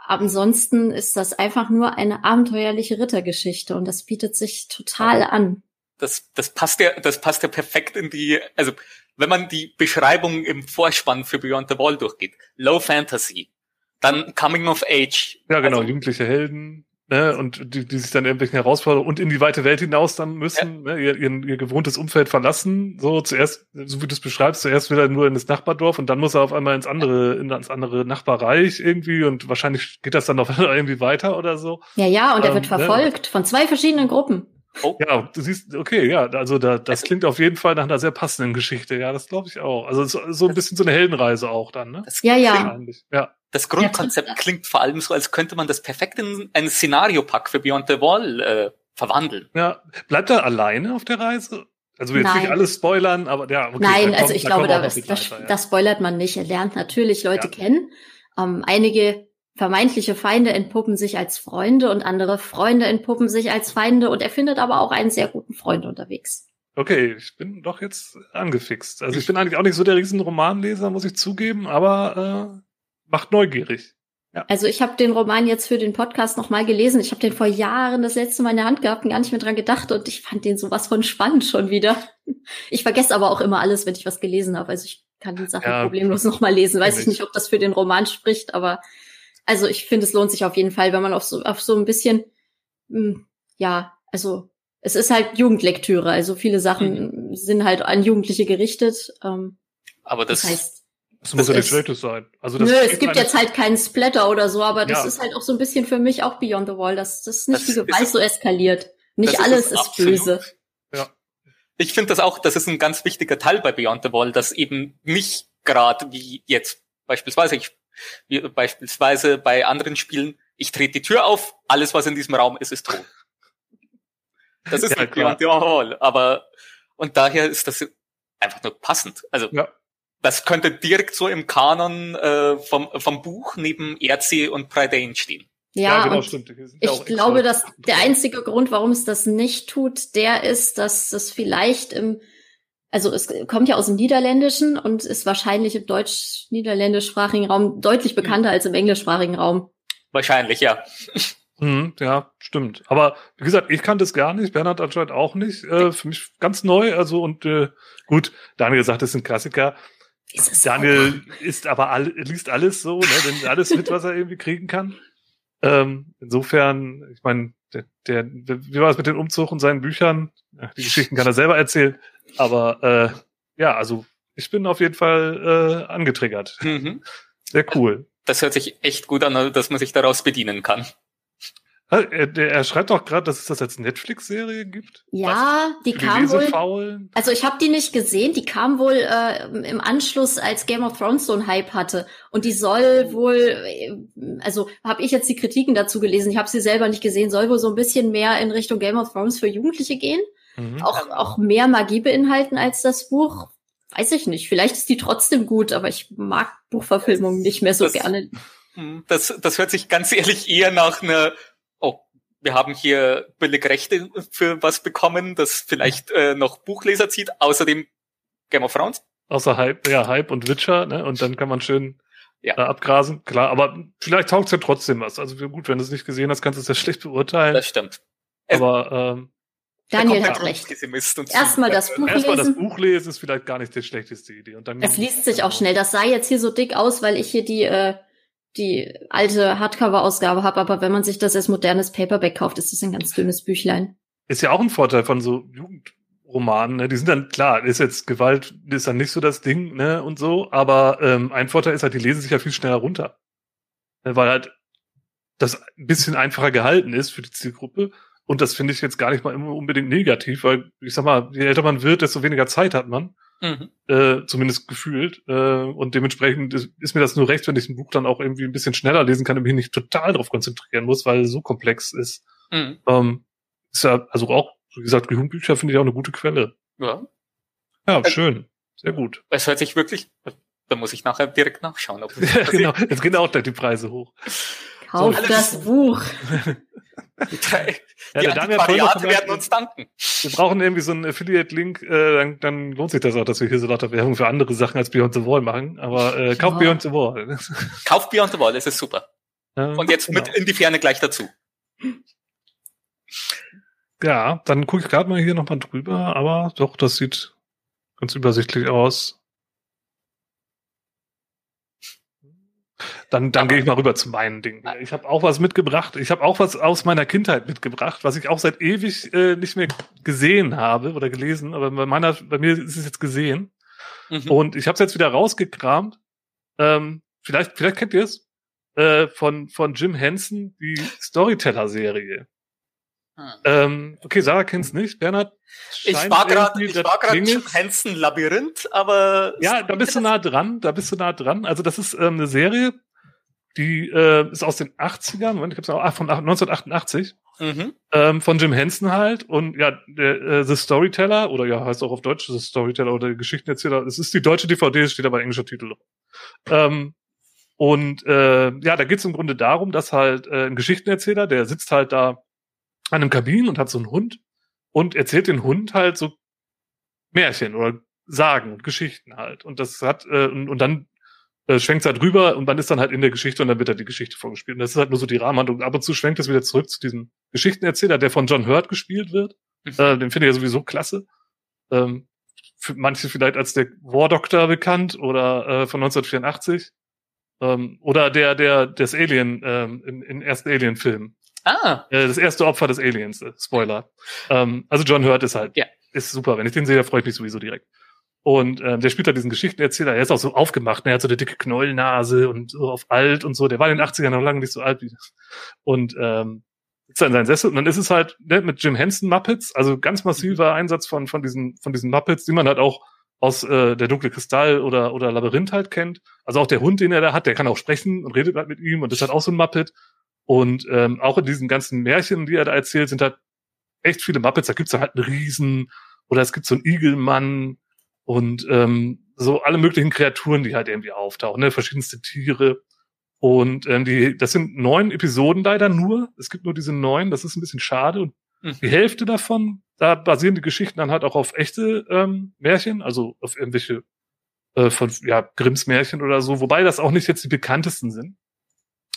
ansonsten ist das einfach nur eine abenteuerliche Rittergeschichte und das bietet sich total an. Das, das passt ja, das passt ja perfekt in die, also wenn man die Beschreibung im Vorspann für Beyond the Wall durchgeht, Low Fantasy, dann Coming of Age. Ja, genau, also, jugendliche Helden, ne, und die, die sich dann irgendwelchen Herausforderungen und in die weite Welt hinaus dann müssen, ja. ne, ihr, ihr, ihr gewohntes Umfeld verlassen, so zuerst, so wie du es beschreibst, zuerst will er nur in das Nachbardorf und dann muss er auf einmal ins andere, in das andere Nachbarreich irgendwie und wahrscheinlich geht das dann noch [laughs] irgendwie weiter oder so. Ja, ja, und er ähm, wird ne? verfolgt ne? von zwei verschiedenen Gruppen. Oh. Ja, du siehst, okay, ja, also da, das klingt auf jeden Fall nach einer sehr passenden Geschichte. Ja, das glaube ich auch. Also so, so ein bisschen so eine Heldenreise auch dann, ne? Ja, ja. ja. Das Grundkonzept klingt vor allem so, als könnte man das perfekt in ein Szenario-Pack für Beyond the Wall äh, verwandeln. Ja, bleibt er alleine auf der Reise? Also jetzt Nein. nicht alles spoilern, aber ja, okay. Nein, da also kommt- ich da glaube, da, das, weiter, ja. das spoilert man nicht. Er lernt natürlich Leute Ja. kennen. Ähm, einige vermeintliche Feinde entpuppen sich als Freunde und andere Freunde entpuppen sich als Feinde und er findet aber auch einen sehr guten Freund unterwegs. Okay, ich bin doch jetzt angefixt. Also ich bin eigentlich auch nicht so der riesen Romanleser, muss ich zugeben, aber äh, macht neugierig. Also ich habe den Roman jetzt für den Podcast nochmal gelesen. Ich habe den vor Jahren das letzte Mal in der Hand gehabt und gar nicht mehr dran gedacht und ich fand den sowas von spannend schon wieder. Ich vergesse aber auch immer alles, wenn ich was gelesen habe. Also ich kann die Sachen Ja, problemlos nochmal lesen. Weiß ich ich. nicht, ob das für den Roman spricht, aber also ich finde, es lohnt sich auf jeden Fall, wenn man auf so, auf so ein bisschen, mh, ja, also es ist halt Jugendlektüre. Also viele Sachen sind halt an Jugendliche gerichtet. Ähm, Aber das, das heißt, Das muss ja nichts ist- Schlechtes sein. Also das Nö, es gibt jetzt halt keinen Splatter oder so, aber das Ja. ist halt auch so ein bisschen für mich auch Beyond the Wall, dass das nicht Das die Gewalt ist- so eskaliert. Nicht alles es ist, absolut. böse. Ja. Ich finde das auch, das ist ein ganz wichtiger Teil bei Beyond the Wall, dass eben nicht gerade wie jetzt beispielsweise, ich, wie beispielsweise bei anderen Spielen, ich trete die Tür auf, alles was in diesem Raum ist, ist tot. Das ist Ja, nicht klar. Beyond the Wall, aber und daher ist das einfach nur passend. Also Ja. Das könnte direkt so im Kanon äh, vom, vom Buch neben Erzi und Prydain stehen. Ja, genau, und stimmt. Sind ja ich glaube, dass der einzige Grund, warum es das nicht tut, der ist, dass es vielleicht im, also es kommt ja aus dem Niederländischen und ist wahrscheinlich im deutsch-niederländischsprachigen Raum deutlich Hm. bekannter als im englischsprachigen Raum. Wahrscheinlich, ja. Mhm, ja, stimmt. Aber wie gesagt, ich kannte es gar nicht, Bernhard anscheinend auch nicht. Äh, für mich ganz neu. Also und äh, gut, Daniel sagt, es ist ein Klassiker. Ist Daniel ist aber all, liest alles so, ne, denn alles mit, was er irgendwie kriegen kann. Ähm, insofern, ich meine, der, der, wie war es mit dem Umzug und seinen Büchern? Die Geschichten kann er selber erzählen. Aber äh, ja, also ich bin auf jeden Fall äh, angetriggert. Mhm. Sehr cool. Das hört sich echt gut an, dass man sich daraus bedienen kann. Er, er schreibt doch gerade, dass es das als Netflix-Serie gibt. Ja, die Für kam wohl. Lesefaulen. Also ich habe die nicht gesehen, die kam wohl äh, im Anschluss, als Game of Thrones so einen Hype hatte. Und die soll wohl, äh, also habe ich jetzt die Kritiken dazu gelesen, ich habe sie selber nicht gesehen, soll wohl so ein bisschen mehr in Richtung Game of Thrones für Jugendliche gehen. Mhm. Auch, auch mehr Magie beinhalten als das Buch. Weiß ich nicht. Vielleicht ist die trotzdem gut, aber ich mag Buchverfilmungen nicht mehr so Das- gerne. [laughs] Das, das hört sich ganz ehrlich eher nach einer, oh, wir haben hier billig Rechte für was bekommen, das vielleicht äh, noch Buchleser zieht, außerdem Game of Thrones. Außer Hype, ja, Hype und Witcher, ne? Und dann kann man schön Ja. äh, abgrasen. Klar, aber vielleicht taugt ja trotzdem was. Also gut, wenn du es nicht gesehen hast, kannst du es ja schlecht beurteilen. Das stimmt. es- aber ähm, Daniel hat recht. Erstmal das Buch erstmal das lesen. Buch lesen ist vielleicht gar nicht die schlechteste Idee. Und dann Es liest sich auch schnell. Das sah jetzt hier so dick aus, weil ich hier die, äh, die alte Hardcover-Ausgabe habe. Aber wenn man sich das als modernes Paperback kauft, ist das ein ganz dünnes Büchlein. Ist ja auch ein Vorteil von so Jugendromanen. Ne? Die sind dann, klar, ist jetzt Gewalt, ist dann nicht so das Ding, ne, und so, aber ähm, ein Vorteil ist halt, die lesen sich ja viel schneller runter. Ne, Weil halt das ein bisschen einfacher gehalten ist für die Zielgruppe. Und das finde ich jetzt gar nicht mal immer unbedingt negativ, weil ich sag mal, je älter man wird, desto weniger Zeit hat man, Mhm. äh, zumindest gefühlt. Äh, und dementsprechend ist, ist mir das nur recht, wenn ich ein Buch dann auch irgendwie ein bisschen schneller lesen kann und mich nicht total darauf konzentrieren muss, weil es so komplex ist. Mhm. Ähm, ist ja, also auch, wie gesagt, Jugendbücher finde ich auch eine gute Quelle. Ja. Ja, Also- schön. Sehr gut. Es hört sich wirklich, da muss ich nachher direkt nachschauen. Ob [laughs] Ja, genau. Jetzt gehen auch gleich die Preise hoch. [laughs] Kauf alles- das Buch. [laughs] die Ja, die Antiquariate werden uns danken. Wir brauchen irgendwie so einen Affiliate-Link, äh, dann, dann lohnt sich das auch, dass wir hier so lauter Werbung für andere Sachen als Beyond the Wall machen. Aber äh, kauf Ja. Beyond the Wall. Kauft Beyond the Wall, es ist super. Ja, Und jetzt genau. mit in die Ferne gleich dazu. Ja, dann gucke ich gerade mal hier nochmal drüber, aber doch, das sieht ganz übersichtlich aus. Dann, dann gehe ich mal rüber zu meinen Dingen. Ich habe auch was mitgebracht. Ich habe auch was aus meiner Kindheit mitgebracht, was ich auch seit ewig äh, nicht mehr gesehen habe oder gelesen, aber bei meiner, bei mir ist es jetzt gesehen. Mhm. Und ich habe es jetzt wieder rausgekramt. Ähm, vielleicht, vielleicht kennt ihr es äh, von von Jim Henson die Storyteller-Serie. Hm. Ähm, okay, Sarah kennt's nicht. Bernhard. Ich war gerade, irgendwie, ich das war gerade klingelt. Jim Henson Labyrinth, aber Ja, da bist du nah dran. Da bist du nah dran. Also das ist ähm, eine Serie, die äh, ist aus den 80ern. Moment, ich hab's auch ah, von 1988. mhm. ähm, von Jim Henson halt. Und ja, der äh, The Storyteller, oder ja, heißt auch auf Deutsch The Storyteller oder Geschichtenerzähler. Es ist die deutsche DVD, steht aber englischer Titel. Ähm, und äh, ja, da geht es im Grunde darum, dass halt äh, ein Geschichtenerzähler, der sitzt halt da an einem Kabin und hat so einen Hund und erzählt den Hund halt so Märchen oder Sagen und Geschichten halt. Und das hat, äh, und, und dann äh, schwenkt es halt rüber und man ist dann halt in der Geschichte und dann wird halt die Geschichte vorgespielt. Und das ist halt nur so die Rahmenhandlung. Ab und zu schwenkt es wieder zurück zu diesem Geschichtenerzähler, der von John Hurt gespielt wird. Mhm. Äh, den finde ich ja sowieso klasse. Ähm, für manche vielleicht als der War Doctor bekannt oder äh, von 1984. Ähm, oder der, der, des Alien, ähm, im, im ersten Alien-Film. Ah. Äh, das erste Opfer des Aliens, äh, Spoiler. Ähm, also John Hurt ist halt, ja. ist super. Wenn ich den sehe, freue ich mich sowieso direkt. Und ähm, der spielt da diesen Geschichtenerzähler. Er ist auch so aufgemacht. Ne? Er hat so eine dicke Knollnase und so auf alt und so. Der war in den 80ern noch lange nicht so alt wie das. Und ähm, sitzt in seinen Sessel. Und dann ist es halt ne, mit Jim Henson Muppets, also ganz massiver mhm. Einsatz von, von, diesen, von diesen Muppets, die man halt auch aus äh, der dunkle Kristall oder, oder Labyrinth halt kennt. Also auch der Hund, den er da hat, der kann auch sprechen und redet halt mit ihm und das ist halt auch so ein Muppet. Und ähm, auch in diesen ganzen Märchen, die er da erzählt, sind halt echt viele Muppets. Da gibt's dann halt einen Riesen oder es gibt so einen Igelmann und ähm, so alle möglichen Kreaturen, die halt irgendwie auftauchen, ne? verschiedenste Tiere. Und ähm, die, das sind neun Episoden leider nur. Es gibt nur diese neun, das ist ein bisschen schade. Und mhm. die Hälfte davon, da basieren die Geschichten dann halt auch auf echte ähm, Märchen, also auf irgendwelche äh, von ja, Grimms Märchen oder so, wobei das auch nicht jetzt die bekanntesten sind.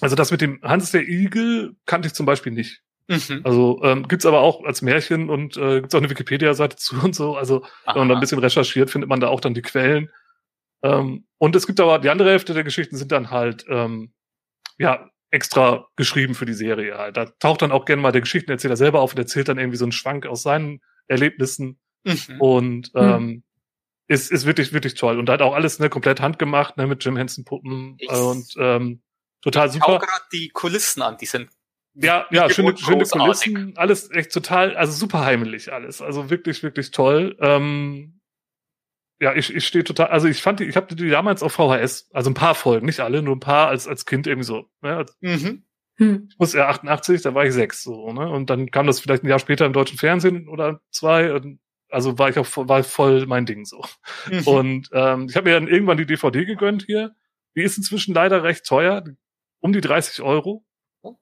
Also das mit dem Hans der Igel kannte ich zum Beispiel nicht. Mhm. Also ähm, gibt's aber auch als Märchen und äh, gibt's auch eine Wikipedia-Seite zu und so. Also Aha. wenn man da ein bisschen recherchiert, findet man da auch dann die Quellen. Ähm, und es gibt aber die andere Hälfte der Geschichten sind dann halt ähm, ja extra geschrieben für die Serie. Halt. Da taucht dann auch gerne mal der Geschichtenerzähler selber auf und erzählt dann irgendwie so einen Schwank aus seinen Erlebnissen. Mhm. Und mhm. ähm, mhm. ist, ist wirklich, wirklich toll. Und halt auch alles ne, komplett handgemacht, ne, mit Jim Henson Puppen und ähm, total super. Ich schau gerade die Kulissen an, die sind ja, ja, schöne, schöne Kulissen, alles echt total, also super heimelig alles, also wirklich, wirklich toll. Ähm, ja, ich, ich stehe total, also ich fand die, ich habe die damals auf VHS, also ein paar Folgen, nicht alle, nur ein paar als als Kind irgendwie so. Ne? Mhm. Hm. Ich muss ja 88, da war ich sechs so, ne? Und dann kam das vielleicht ein Jahr später im deutschen Fernsehen oder zwei. Und also war ich auch war voll mein Ding so. Mhm. Und ähm, ich habe mir dann irgendwann die DVD gegönnt hier. Die ist inzwischen leider recht teuer, um die 30 Euro. Oh.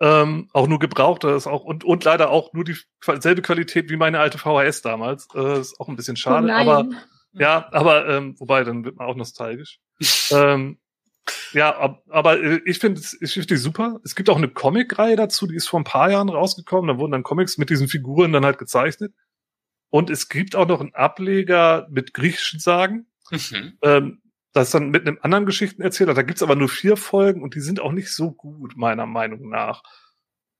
Ähm, auch nur gebraucht, das ist auch und, und leider auch nur die selbe Qualität wie meine alte VHS damals. Äh, ist auch ein bisschen schade, oh aber ja, aber ähm, wobei dann wird man auch nostalgisch. [laughs] ähm, ja, ab, aber äh, ich finde ich finde die super. Es gibt auch eine Comic-Reihe dazu, die ist vor ein paar Jahren rausgekommen. Da wurden dann Comics mit diesen Figuren dann halt gezeichnet. Und es gibt auch noch einen Ableger mit griechischen Sagen. Mhm. Ähm, das ist dann mit einem anderen Geschichtenerzähler. Da gibt's aber nur vier Folgen und die sind auch nicht so gut, meiner Meinung nach.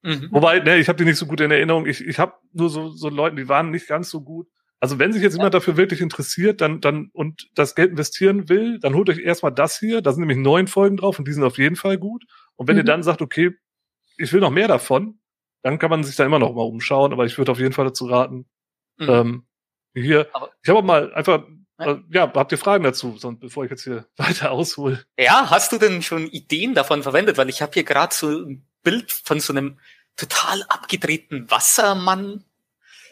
Mhm. Wobei, ne, ich habe die nicht so gut in Erinnerung. Ich, ich habe nur so, so Leute, die waren nicht ganz so gut. Also wenn sich jetzt jemand dafür wirklich interessiert, dann, dann und das Geld investieren will, dann holt euch erstmal das hier. Da sind nämlich neun Folgen drauf und die sind auf jeden Fall gut. Und wenn mhm. ihr dann sagt, okay, ich will noch mehr davon, dann kann man sich da immer noch mal umschauen. Aber ich würde auf jeden Fall dazu raten, mhm. ähm, hier. Aber ich habe auch mal einfach ja, habt ihr Fragen dazu, sonst, bevor ich jetzt hier [laughs] weiter aushole? Ja, hast du denn schon Ideen davon verwendet? Weil ich habe hier gerade so ein Bild von so einem total abgedrehten Wassermann.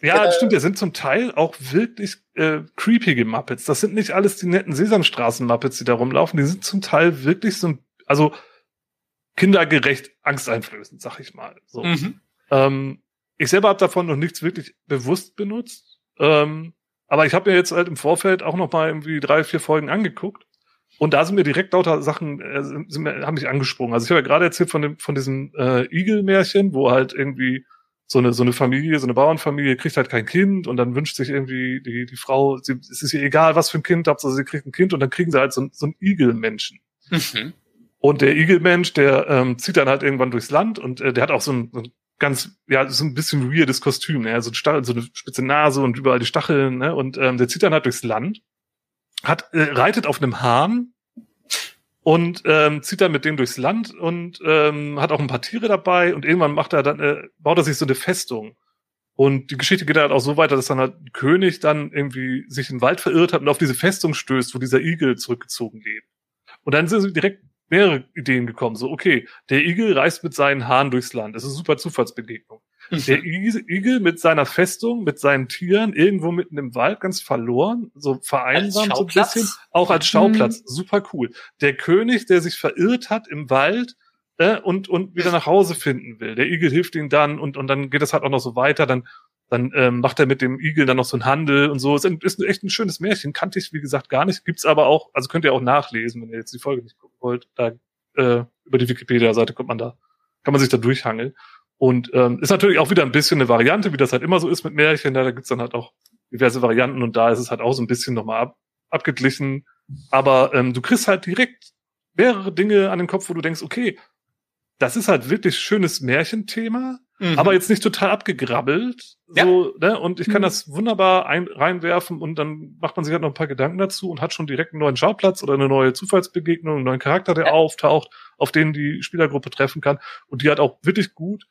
Ja, äh, stimmt, der sind zum Teil auch wirklich äh, creepige Muppets. Das sind nicht alles die netten Sesamstraßen-Muppets, die da rumlaufen. Die sind zum Teil wirklich so, also kindergerecht angsteinflößend, sag ich mal. So. Mhm. Ähm, ich selber habe davon noch nichts wirklich bewusst benutzt. Ähm, aber ich habe mir jetzt halt im Vorfeld auch noch mal irgendwie drei, vier Folgen angeguckt. Und da sind mir direkt lauter Sachen, äh, sind mir, haben mich angesprungen. Also ich habe ja gerade erzählt von dem, von diesem äh, Igel-Märchen, wo halt irgendwie so eine, so eine Familie, so eine Bauernfamilie kriegt halt kein Kind und dann wünscht sich irgendwie die, die Frau, sie, es ist ihr egal, was für ein Kind, Hauptsache sie kriegt ein Kind und dann kriegen sie halt so, so einen Igelmenschen. Mhm. Und der Igelmensch, der ähm, zieht dann halt irgendwann durchs Land und äh, der hat auch so ein, so ein ganz, ja, so ein bisschen weirdes Kostüm, ne? so, ein Stachel, so eine spitze Nase und überall die Stacheln, ne? Und ähm, der zieht dann halt durchs Land, hat, äh, reitet auf einem Hahn und ähm, zieht dann mit dem durchs Land und ähm, hat auch ein paar Tiere dabei und irgendwann macht er dann, äh, baut er sich so eine Festung. Und die Geschichte geht halt auch so weiter, dass dann halt ein König dann irgendwie sich den Wald verirrt hat und auf diese Festung stößt, wo dieser Igel zurückgezogen lebt. Und dann sind sie direkt mehrere Ideen gekommen. So, okay, der Igel reist mit seinen Haaren durchs Land. Das ist eine super Zufallsbegegnung. Der Igel mit seiner Festung, mit seinen Tieren, irgendwo mitten im Wald, ganz verloren, so vereinsamt so ein bisschen, auch als Schauplatz. Mhm. Super cool. Der König, der sich verirrt hat im Wald, äh, und, und wieder nach Hause finden will. Der Igel hilft ihm dann und, und dann geht es halt auch noch so weiter. Dann, dann ähm, macht er mit dem Igel dann noch so einen Handel und so. Ist, ein, ist echt ein schönes Märchen. Kannte ich, wie gesagt, gar nicht. Gibt's aber auch, also könnt ihr auch nachlesen, wenn ihr jetzt die Folge nicht gucken wollt. Da äh, über die Wikipedia-Seite kommt man da, kann man sich da durchhangeln. Und ähm, ist natürlich auch wieder ein bisschen eine Variante, wie das halt immer so ist mit Märchen. Da, da gibt's dann halt auch diverse Varianten und da ist es halt auch so ein bisschen nochmal ab, abgeglichen. Aber ähm, du kriegst halt direkt mehrere Dinge an den Kopf, wo du denkst, okay, das ist halt wirklich schönes Märchenthema, mhm. aber jetzt nicht total abgegrabbelt. Ja. So, ne? Und ich kann mhm. das wunderbar ein, reinwerfen und dann macht man sich halt noch ein paar Gedanken dazu und hat schon direkt einen neuen Schauplatz oder eine neue Zufallsbegegnung, einen neuen Charakter, der ja. auftaucht, auf den die Spielergruppe treffen kann und die halt auch wirklich gut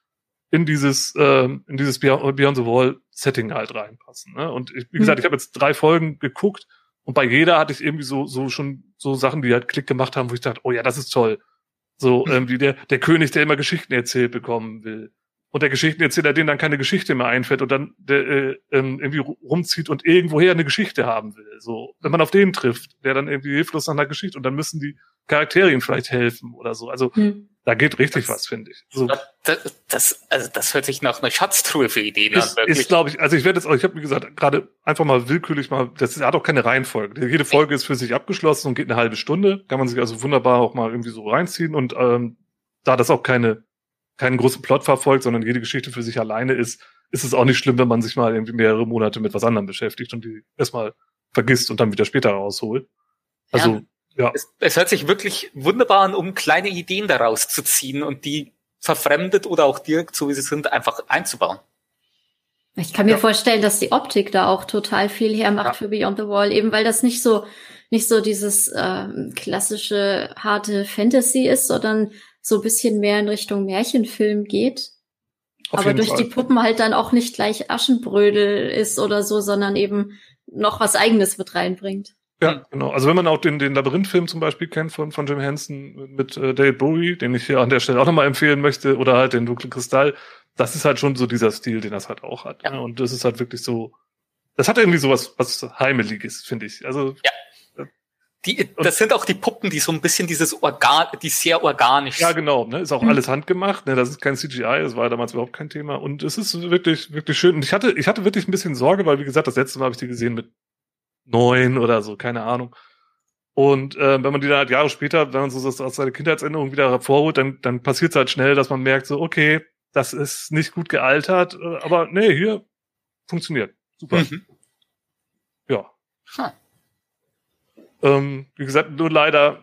in dieses äh, in dieses Beyond the Wall Setting halt reinpassen. Ne? Und ich, wie gesagt, mhm. ich habe jetzt drei Folgen geguckt und bei jeder hatte ich irgendwie so so schon so Sachen, die halt Klick gemacht haben, wo ich dachte, oh ja, das ist toll. So, ähm, wie der, der König, der immer Geschichten erzählt bekommen will. Und der Geschichtenerzähler, den dann keine Geschichte mehr einfällt und dann der, äh, ähm, irgendwie rumzieht und irgendwoher eine Geschichte haben will. So, wenn man auf den trifft, der dann irgendwie hilflos nach einer Geschichte und dann müssen die Charaktere ihm vielleicht helfen oder so. Also hm. da geht richtig das, was, finde ich. So. Das, das, also das hört sich nach einer Schatztruhe für Ideen ist, an. Wirklich. Ist, glaube ich, also ich werde jetzt auch, ich habe wie gesagt gerade einfach mal willkürlich mal, das hat auch keine Reihenfolge. Jede Folge ist für sich abgeschlossen und geht eine halbe Stunde. Kann man sich also wunderbar auch mal irgendwie so reinziehen und ähm, da das auch keine keinen großen Plot verfolgt, sondern jede Geschichte für sich alleine ist, ist es auch nicht schlimm, wenn man sich mal irgendwie mehrere Monate mit was anderem beschäftigt und die erstmal vergisst und dann wieder später rausholt. Also ja. Ja. Es, es hört sich wirklich wunderbar an, um kleine Ideen daraus zu ziehen und die verfremdet oder auch direkt, so wie sie sind, einfach einzubauen. Ich kann mir ja. vorstellen, dass die Optik da auch total viel hermacht ja. für Beyond the Wall, eben weil das nicht so nicht so dieses äh, klassische harte Fantasy ist, sondern so ein bisschen mehr in Richtung Märchenfilm geht. Auf aber durch Fall. die Puppen halt dann auch nicht gleich Aschenbrödel ist oder so, sondern eben noch was eigenes mit reinbringt. Ja, genau. Also wenn man auch den, den Labyrinth-Film zum Beispiel kennt von, von Jim Henson mit äh, David Bowie, den ich hier an der Stelle auch nochmal empfehlen möchte, oder halt den Dunkle Kristall, das ist halt schon so dieser Stil, den das halt auch hat. Ja. Ne? Und das ist halt wirklich so, das hat irgendwie sowas, was Heimeliges, finde ich. Also ja. Die, das sind auch die Puppen, die so ein bisschen dieses Organ, die sehr organisch sind. Ja, genau, ne? Ist auch mhm. alles handgemacht, ne? Das ist kein CGI, das war damals überhaupt kein Thema. Und es ist wirklich, wirklich schön. Und ich hatte, ich hatte wirklich ein bisschen Sorge, weil, wie gesagt, das letzte Mal habe ich die gesehen mit neun oder so, keine Ahnung. Und äh, wenn man die dann halt Jahre später, wenn man so das aus seiner Kindheitserinnerung wieder hervorholt, dann, dann passiert es halt schnell, dass man merkt, so, okay, das ist nicht gut gealtert, äh, aber nee, hier funktioniert. Super. Mhm. Ja. Huh. Ähm, wie gesagt, nur leider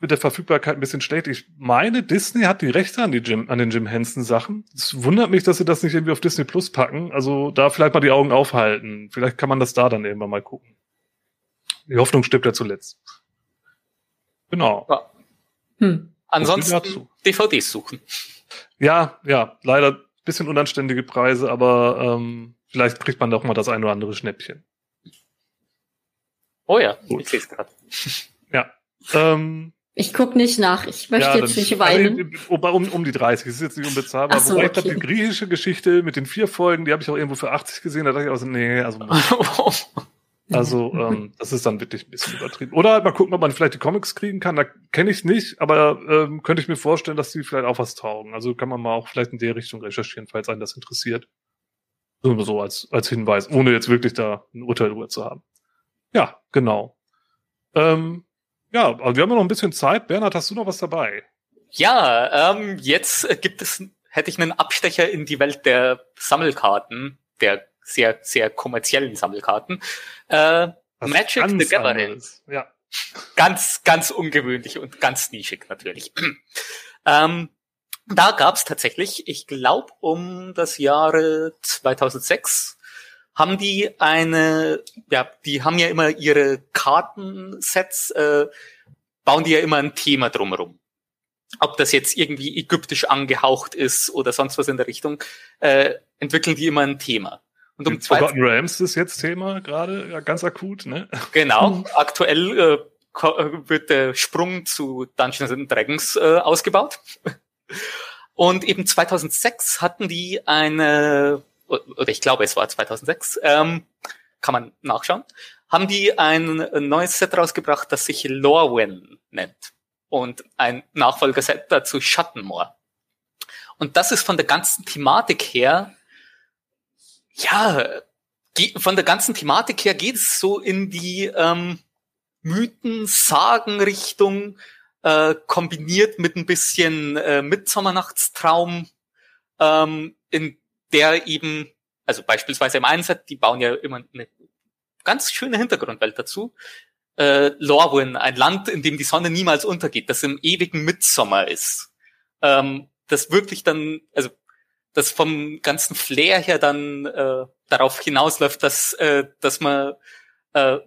mit der Verfügbarkeit ein bisschen schlecht. Ich meine, Disney hat die Rechte an, die Jim, an den Jim Henson Sachen. Es wundert mich, dass sie das nicht irgendwie auf Disney Plus packen. Also da vielleicht mal die Augen aufhalten. Vielleicht kann man das da dann irgendwann mal gucken. Die Hoffnung stirbt ja zuletzt. Genau. Ja. Hm. Ansonsten DVDs suchen. Ja, ja, leider bisschen unanständige Preise, aber ähm, vielleicht kriegt man doch mal das ein oder andere Schnäppchen. Oh ja, Gut. ich sehe es gerade. Ja. Ähm, ich guck nicht nach. Ich möchte ja, jetzt nicht weinen. Also, um, um die 30. Das ist jetzt nicht unbezahlbar. So, Wobei okay. ich glaube, die griechische Geschichte mit den vier Folgen, die habe ich auch irgendwo für 80 gesehen. Da dachte ich auch so, nee, also [laughs] Also ähm, das ist dann wirklich ein bisschen übertrieben. Oder halt mal gucken, ob man vielleicht die Comics kriegen kann. Da kenne ich nicht, aber ähm, könnte ich mir vorstellen, dass die vielleicht auch was taugen. Also kann man mal auch vielleicht in der Richtung recherchieren, falls einen das interessiert. Nur so als, als Hinweis, ohne jetzt wirklich da ein Urteil drüber zu haben. Ja, genau. Ähm, ja, aber wir haben ja noch ein bisschen Zeit. Bernhard, hast du noch was dabei? Ja, ähm, jetzt gibt es, hätte ich einen Abstecher in die Welt der Sammelkarten, der sehr, sehr kommerziellen Sammelkarten. Äh, Magic the Gathering. Ja. Ganz, ganz ungewöhnlich und ganz nischig natürlich. [clears throat] ähm, da gab's tatsächlich, ich glaube um das Jahre 2006, haben die eine, ja, die haben ja immer ihre Kartensets, äh, bauen die ja immer ein Thema drumherum. Ob das jetzt irgendwie ägyptisch angehaucht ist oder sonst was in der Richtung, äh, entwickeln die immer ein Thema. Und um Forgotten Rams ist jetzt Thema gerade, ja, ganz akut, ne? Genau, [laughs] aktuell äh, wird der Sprung zu Dungeons and Dragons äh, ausgebaut. Und eben 2006 hatten die eine, oder ich glaube es war 2006, ähm, kann man nachschauen, haben die ein neues Set rausgebracht, das sich Lorwyn nennt. Und ein Nachfolgerset dazu Schattenmoor. Und das ist von der ganzen Thematik her, ja, von der ganzen Thematik her geht es so in die ähm, Mythen, Sagen-Richtung, äh, kombiniert mit ein bisschen äh, Mitsommernachtstraum, ähm, in der eben, also beispielsweise im Einsatz, die bauen ja immer eine ganz schöne Hintergrundwelt dazu. Äh, Lorwyn, ein Land, in dem die Sonne niemals untergeht, das im ewigen Mitsommer ist. Ähm, das wirklich dann, also das vom ganzen Flair her dann äh, darauf hinausläuft, dass, äh, dass man äh,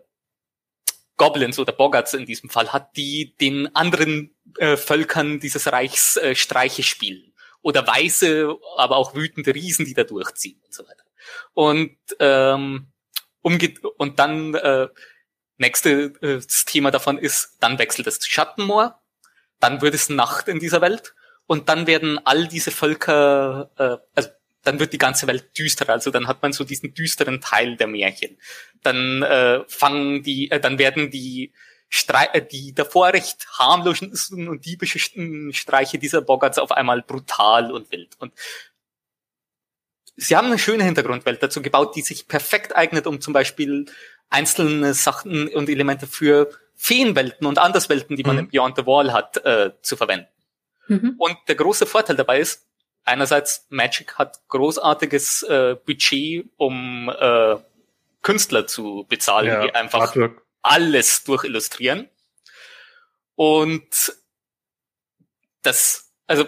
Goblins oder Boggarts in diesem Fall hat, die den anderen äh, Völkern dieses Reichs äh, Streiche spielen. Oder weiße, aber auch wütende Riesen, die da durchziehen und so weiter. Und, ähm, umgeht, und dann äh, nächste äh, Thema davon ist, dann wechselt es zu Schattenmoor, dann wird es Nacht in dieser Welt und dann werden all diese Völker, äh, also dann wird die ganze Welt düsterer. Also dann hat man so diesen düsteren Teil der Märchen. Dann äh, fangen die, äh, dann werden die Strei äh, die davor recht harmlosen und diebischen Streiche dieser Boggarts auf einmal brutal und wild. Und sie haben eine schöne Hintergrundwelt dazu gebaut, die sich perfekt eignet, um zum Beispiel einzelne Sachen und Elemente für Feenwelten und Anderswelten, die man mhm. im Beyond the Wall hat, äh, zu verwenden. Mhm. Und der große Vorteil dabei ist, einerseits Magic hat großartiges äh, Budget, um äh, Künstler zu bezahlen, ja, die einfach Artwork. Alles durchillustrieren. Und das, also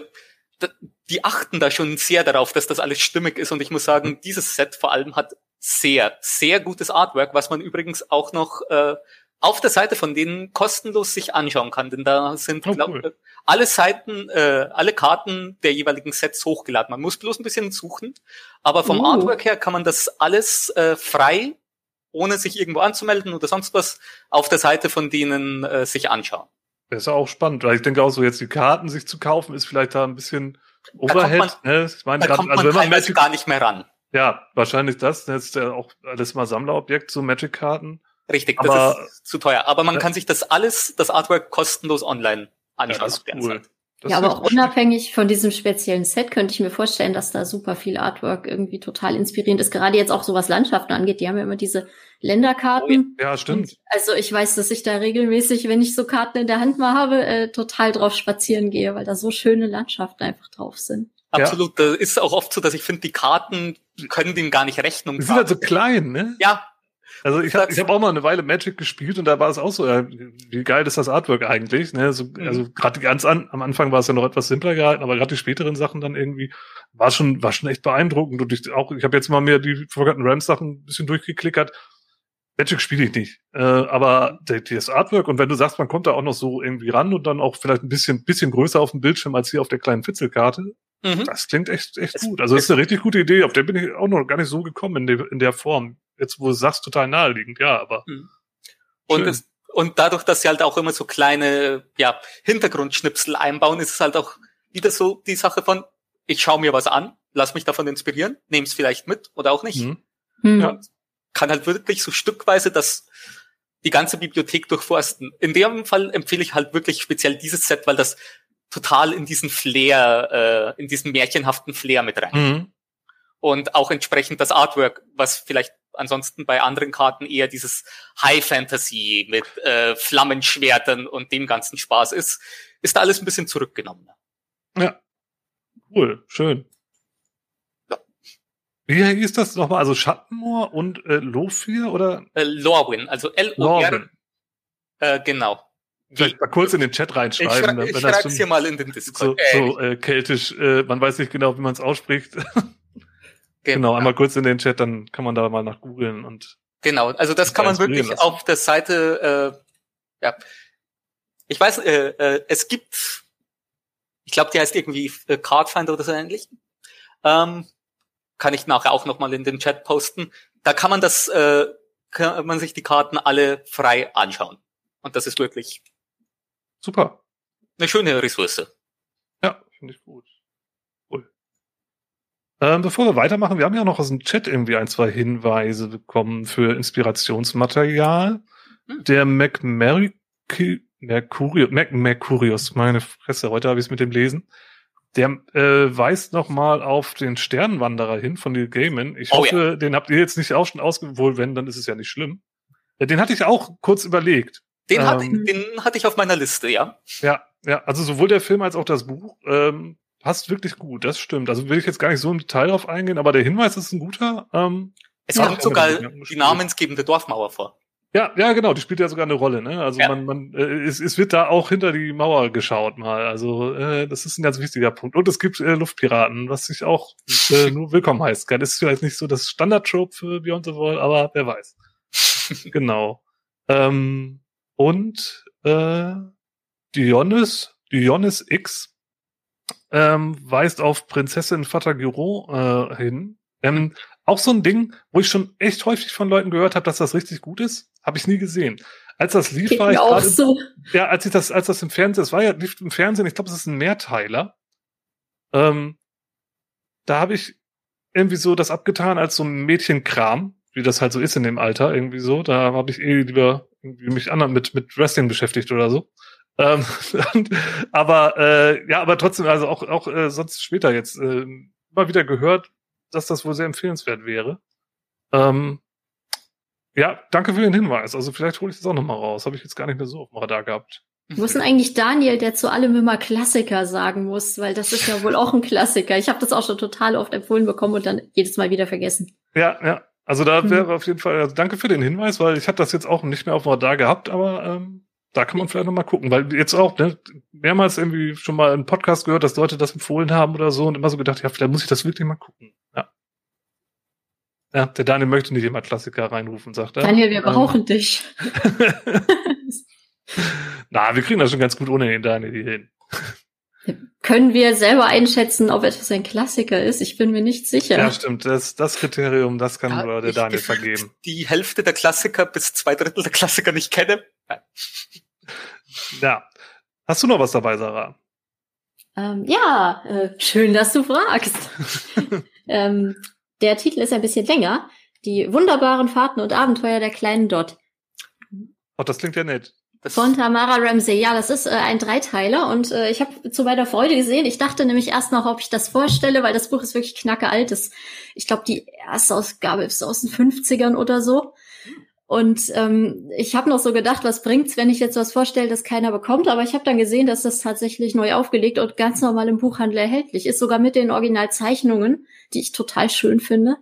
die achten da schon sehr darauf, dass das alles stimmig ist. Und ich muss sagen, dieses Set vor allem hat sehr, sehr gutes Artwork, was man übrigens auch noch äh, auf der Seite von denen kostenlos sich anschauen kann, denn da sind oh, glaub, cool. alle Seiten, äh, alle Karten der jeweiligen Sets hochgeladen. Man muss bloß ein bisschen suchen, aber vom uh. Artwork her kann man das alles äh, frei, ohne sich irgendwo anzumelden oder sonst was, auf der Seite von denen äh, sich anschauen. Das ist auch spannend, weil ich denke auch so jetzt die Karten sich zu kaufen ist vielleicht da ein bisschen Overhead. Da kommt man, ne? ich meine, da grad, kommt man also wenn man Magic, gar nicht mehr ran. Ja, wahrscheinlich das. Das ist ja auch alles mal Sammlerobjekt, so Magic-Karten. Richtig, aber, das ist zu teuer. Aber man ja. kann sich das alles, das Artwork kostenlos online anschauen. Ja, das ist cool. Das ja, aber auch unabhängig von diesem speziellen Set könnte ich mir vorstellen, dass da super viel Artwork irgendwie total inspirierend ist. Gerade jetzt auch so was Landschaften angeht. Die haben ja immer diese Länderkarten. Oh, ja, stimmt. Und also ich weiß, dass ich da regelmäßig, wenn ich so Karten in der Hand mal habe, äh, total drauf spazieren gehe, weil da so schöne Landschaften einfach drauf sind. Absolut. Ja. Das ist auch oft so, dass ich finde, die Karten können dem gar nicht Rechnung. Die sind halt so klein, ne? Ja, also ich habe ich hab auch mal eine Weile Magic gespielt und da war es auch so, wie geil ist das Artwork eigentlich? Ne? So, mhm. Also gerade ganz an, am Anfang war es ja noch etwas simpler gehalten, aber gerade die späteren Sachen dann irgendwie war schon war schon echt beeindruckend. Und ich auch, ich habe jetzt mal mir die Forgotten Realms Sachen ein bisschen durchgeklickert. Magic spiele ich nicht, äh, aber das Artwork und wenn du sagst, man kommt da auch noch so irgendwie ran und dann auch vielleicht ein bisschen bisschen größer auf dem Bildschirm als hier auf der kleinen Fitzelkarte, mhm. das klingt echt echt gut. Also das ist eine richtig gute Idee. Auf der bin ich auch noch gar nicht so gekommen in, der in der Form jetzt wo du sagst, total naheliegend, ja, aber. Mhm. Und, es, und dadurch, dass sie halt auch immer so kleine ja, Hintergrundschnipsel einbauen, ist es halt auch wieder so die Sache von, ich schaue mir was an, lass mich davon inspirieren, nehme es vielleicht mit oder auch nicht. Mhm. mhm. Ja, kann halt wirklich so stückweise das die ganze Bibliothek durchforsten. In dem Fall empfehle ich halt wirklich speziell dieses Set, weil das total in diesen Flair, äh, in diesen märchenhaften Flair mit rein. Mhm. Und auch entsprechend das Artwork, was vielleicht ansonsten bei anderen Karten eher dieses High Fantasy mit äh, Flammenschwertern und dem ganzen Spaß ist, ist da alles ein bisschen zurückgenommen. Ja. Cool, schön. Ja. Wie hieß das nochmal? Also Schattenmoor und äh, Lofir oder? Äh, Lorwyn, also L-O-R. Äh, genau. Vielleicht mal kurz in den Chat reinschreiben. Ich, schrei ich schreib's hier mal in den Discord. So, so äh, keltisch, äh, man weiß nicht genau, wie man es ausspricht. [laughs] Genau, einmal kurz in den Chat, dann kann man da mal nach googeln und. Genau, also das kann man wirklich lassen. auf der Seite, äh, ja. Ich weiß, äh, äh, es gibt, ich glaube, die heißt irgendwie äh, Cardfinder oder so ähnlich. Ähm, kann ich nachher auch nochmal in den Chat posten. Da kann man das, äh, kann man sich die Karten alle frei anschauen. Und das ist wirklich Super. eine schöne Ressource. Ja, finde ich gut. Ähm, bevor wir weitermachen, wir haben ja noch aus dem Chat irgendwie ein, zwei Hinweise bekommen für Inspirationsmaterial. Hm. Der McMurray Mercurius, Mac Mercurius, meine Fresse, heute habe ich es mit dem Lesen. Der äh, weist nochmal auf den Sternwanderer hin von Neil Gaiman. Ich Oh hoffe, den habt ihr jetzt nicht auch schon ausgewählt, wenn, dann ist es ja nicht schlimm. Den hatte ich auch kurz überlegt. Den, hatte, Ähm. den hatte ich auf meiner Liste, ja. Ja, ja, also sowohl der Film als auch das Buch ähm, passt wirklich gut, das stimmt. Also will ich jetzt gar nicht so im Detail drauf eingehen, aber der Hinweis ist ein guter. Ähm, Es kommt sogar die namensgebende Dorfmauer vor. ja, ja, genau, die spielt ja sogar eine Rolle, ne? Also Ja. man, man, äh, es, es wird da auch hinter die Mauer geschaut mal. Also äh, das ist ein ganz wichtiger Punkt. Und es gibt äh, Luftpiraten, was sich auch [laughs] äh, nur willkommen heißt. Das ist vielleicht nicht so das Standard-Trope für Beyond the Wall, aber wer weiß. [laughs] genau. Ähm, und äh, Dionys, Dionys X ähm, weist auf Prinzessin Fatagiro äh, hin. Ähm, auch so ein Ding, wo ich schon echt häufig von Leuten gehört habe, dass das richtig gut ist, habe ich nie gesehen. Als das lief, Geht war ich gerade, so. ja, als ich das, als das im Fernsehen, es war ja lief im Fernsehen, ich glaube, es ist ein Mehrteiler. Ähm, da habe ich irgendwie so das abgetan als so ein Mädchenkram, wie das halt so ist in dem Alter, irgendwie so. Da habe ich eh lieber irgendwie mich anderen mit mit Wrestling beschäftigt oder so. Ähm, [laughs] aber äh, ja, aber trotzdem, also auch auch äh, sonst später jetzt äh, immer wieder gehört, dass das wohl sehr empfehlenswert wäre. Ähm, ja, danke für den Hinweis. Also vielleicht hole ich das auch noch mal raus. Habe ich jetzt gar nicht mehr so auf dem Radar gehabt. Wo ist denn eigentlich Daniel, der zu allem immer Klassiker sagen muss? Weil das ist ja wohl auch ein Klassiker. Ich habe das auch schon total oft empfohlen bekommen und dann jedes Mal wieder vergessen. Ja, ja. Also da Mhm. wäre auf jeden Fall, also danke für den Hinweis, weil ich hatte das jetzt auch nicht mehr auf dem Radar gehabt, aber ähm, da kann man vielleicht noch mal gucken, weil jetzt auch, ne, mehrmals irgendwie schon mal einen Podcast gehört, dass Leute das empfohlen haben oder so und immer so gedacht, ja, vielleicht muss ich das wirklich mal gucken. Ja. Ja, der Daniel möchte nicht immer Klassiker reinrufen, sagt er. Daniel, wir Ähm, brauchen dich. [laughs] Na, wir kriegen das schon ganz gut ohne den Daniel hier hin. Können wir selber einschätzen, ob etwas ein Klassiker ist? Ich bin mir nicht sicher. Ja, stimmt. Das, das Kriterium, das kann Ja, nur der Daniel vergeben. Die Hälfte der Klassiker bis zwei Drittel der Klassiker nicht kenne. Nein. Ja. Hast du noch was dabei, Sarah? Ähm, ja, äh, schön, dass du fragst. [laughs] ähm, der Titel ist ein bisschen länger. Die wunderbaren Fahrten und Abenteuer der kleinen Dot. Oh, das klingt ja nett. Das, Von Tamara Ramsey. Ja, das ist äh, ein Dreiteiler und äh, ich habe zu meiner Freude gesehen. Ich dachte nämlich erst noch, ob ich das vorstelle, weil das Buch ist wirklich knacke alt. Das, ich glaube, die erste Ausgabe ist aus den 50ern oder so. Und ähm, ich habe noch so gedacht, was bringt's, wenn ich jetzt was vorstelle, das keiner bekommt. Aber ich habe dann gesehen, dass das tatsächlich neu aufgelegt und ganz normal im Buchhandel erhältlich ist, sogar mit den Originalzeichnungen, die ich total schön finde.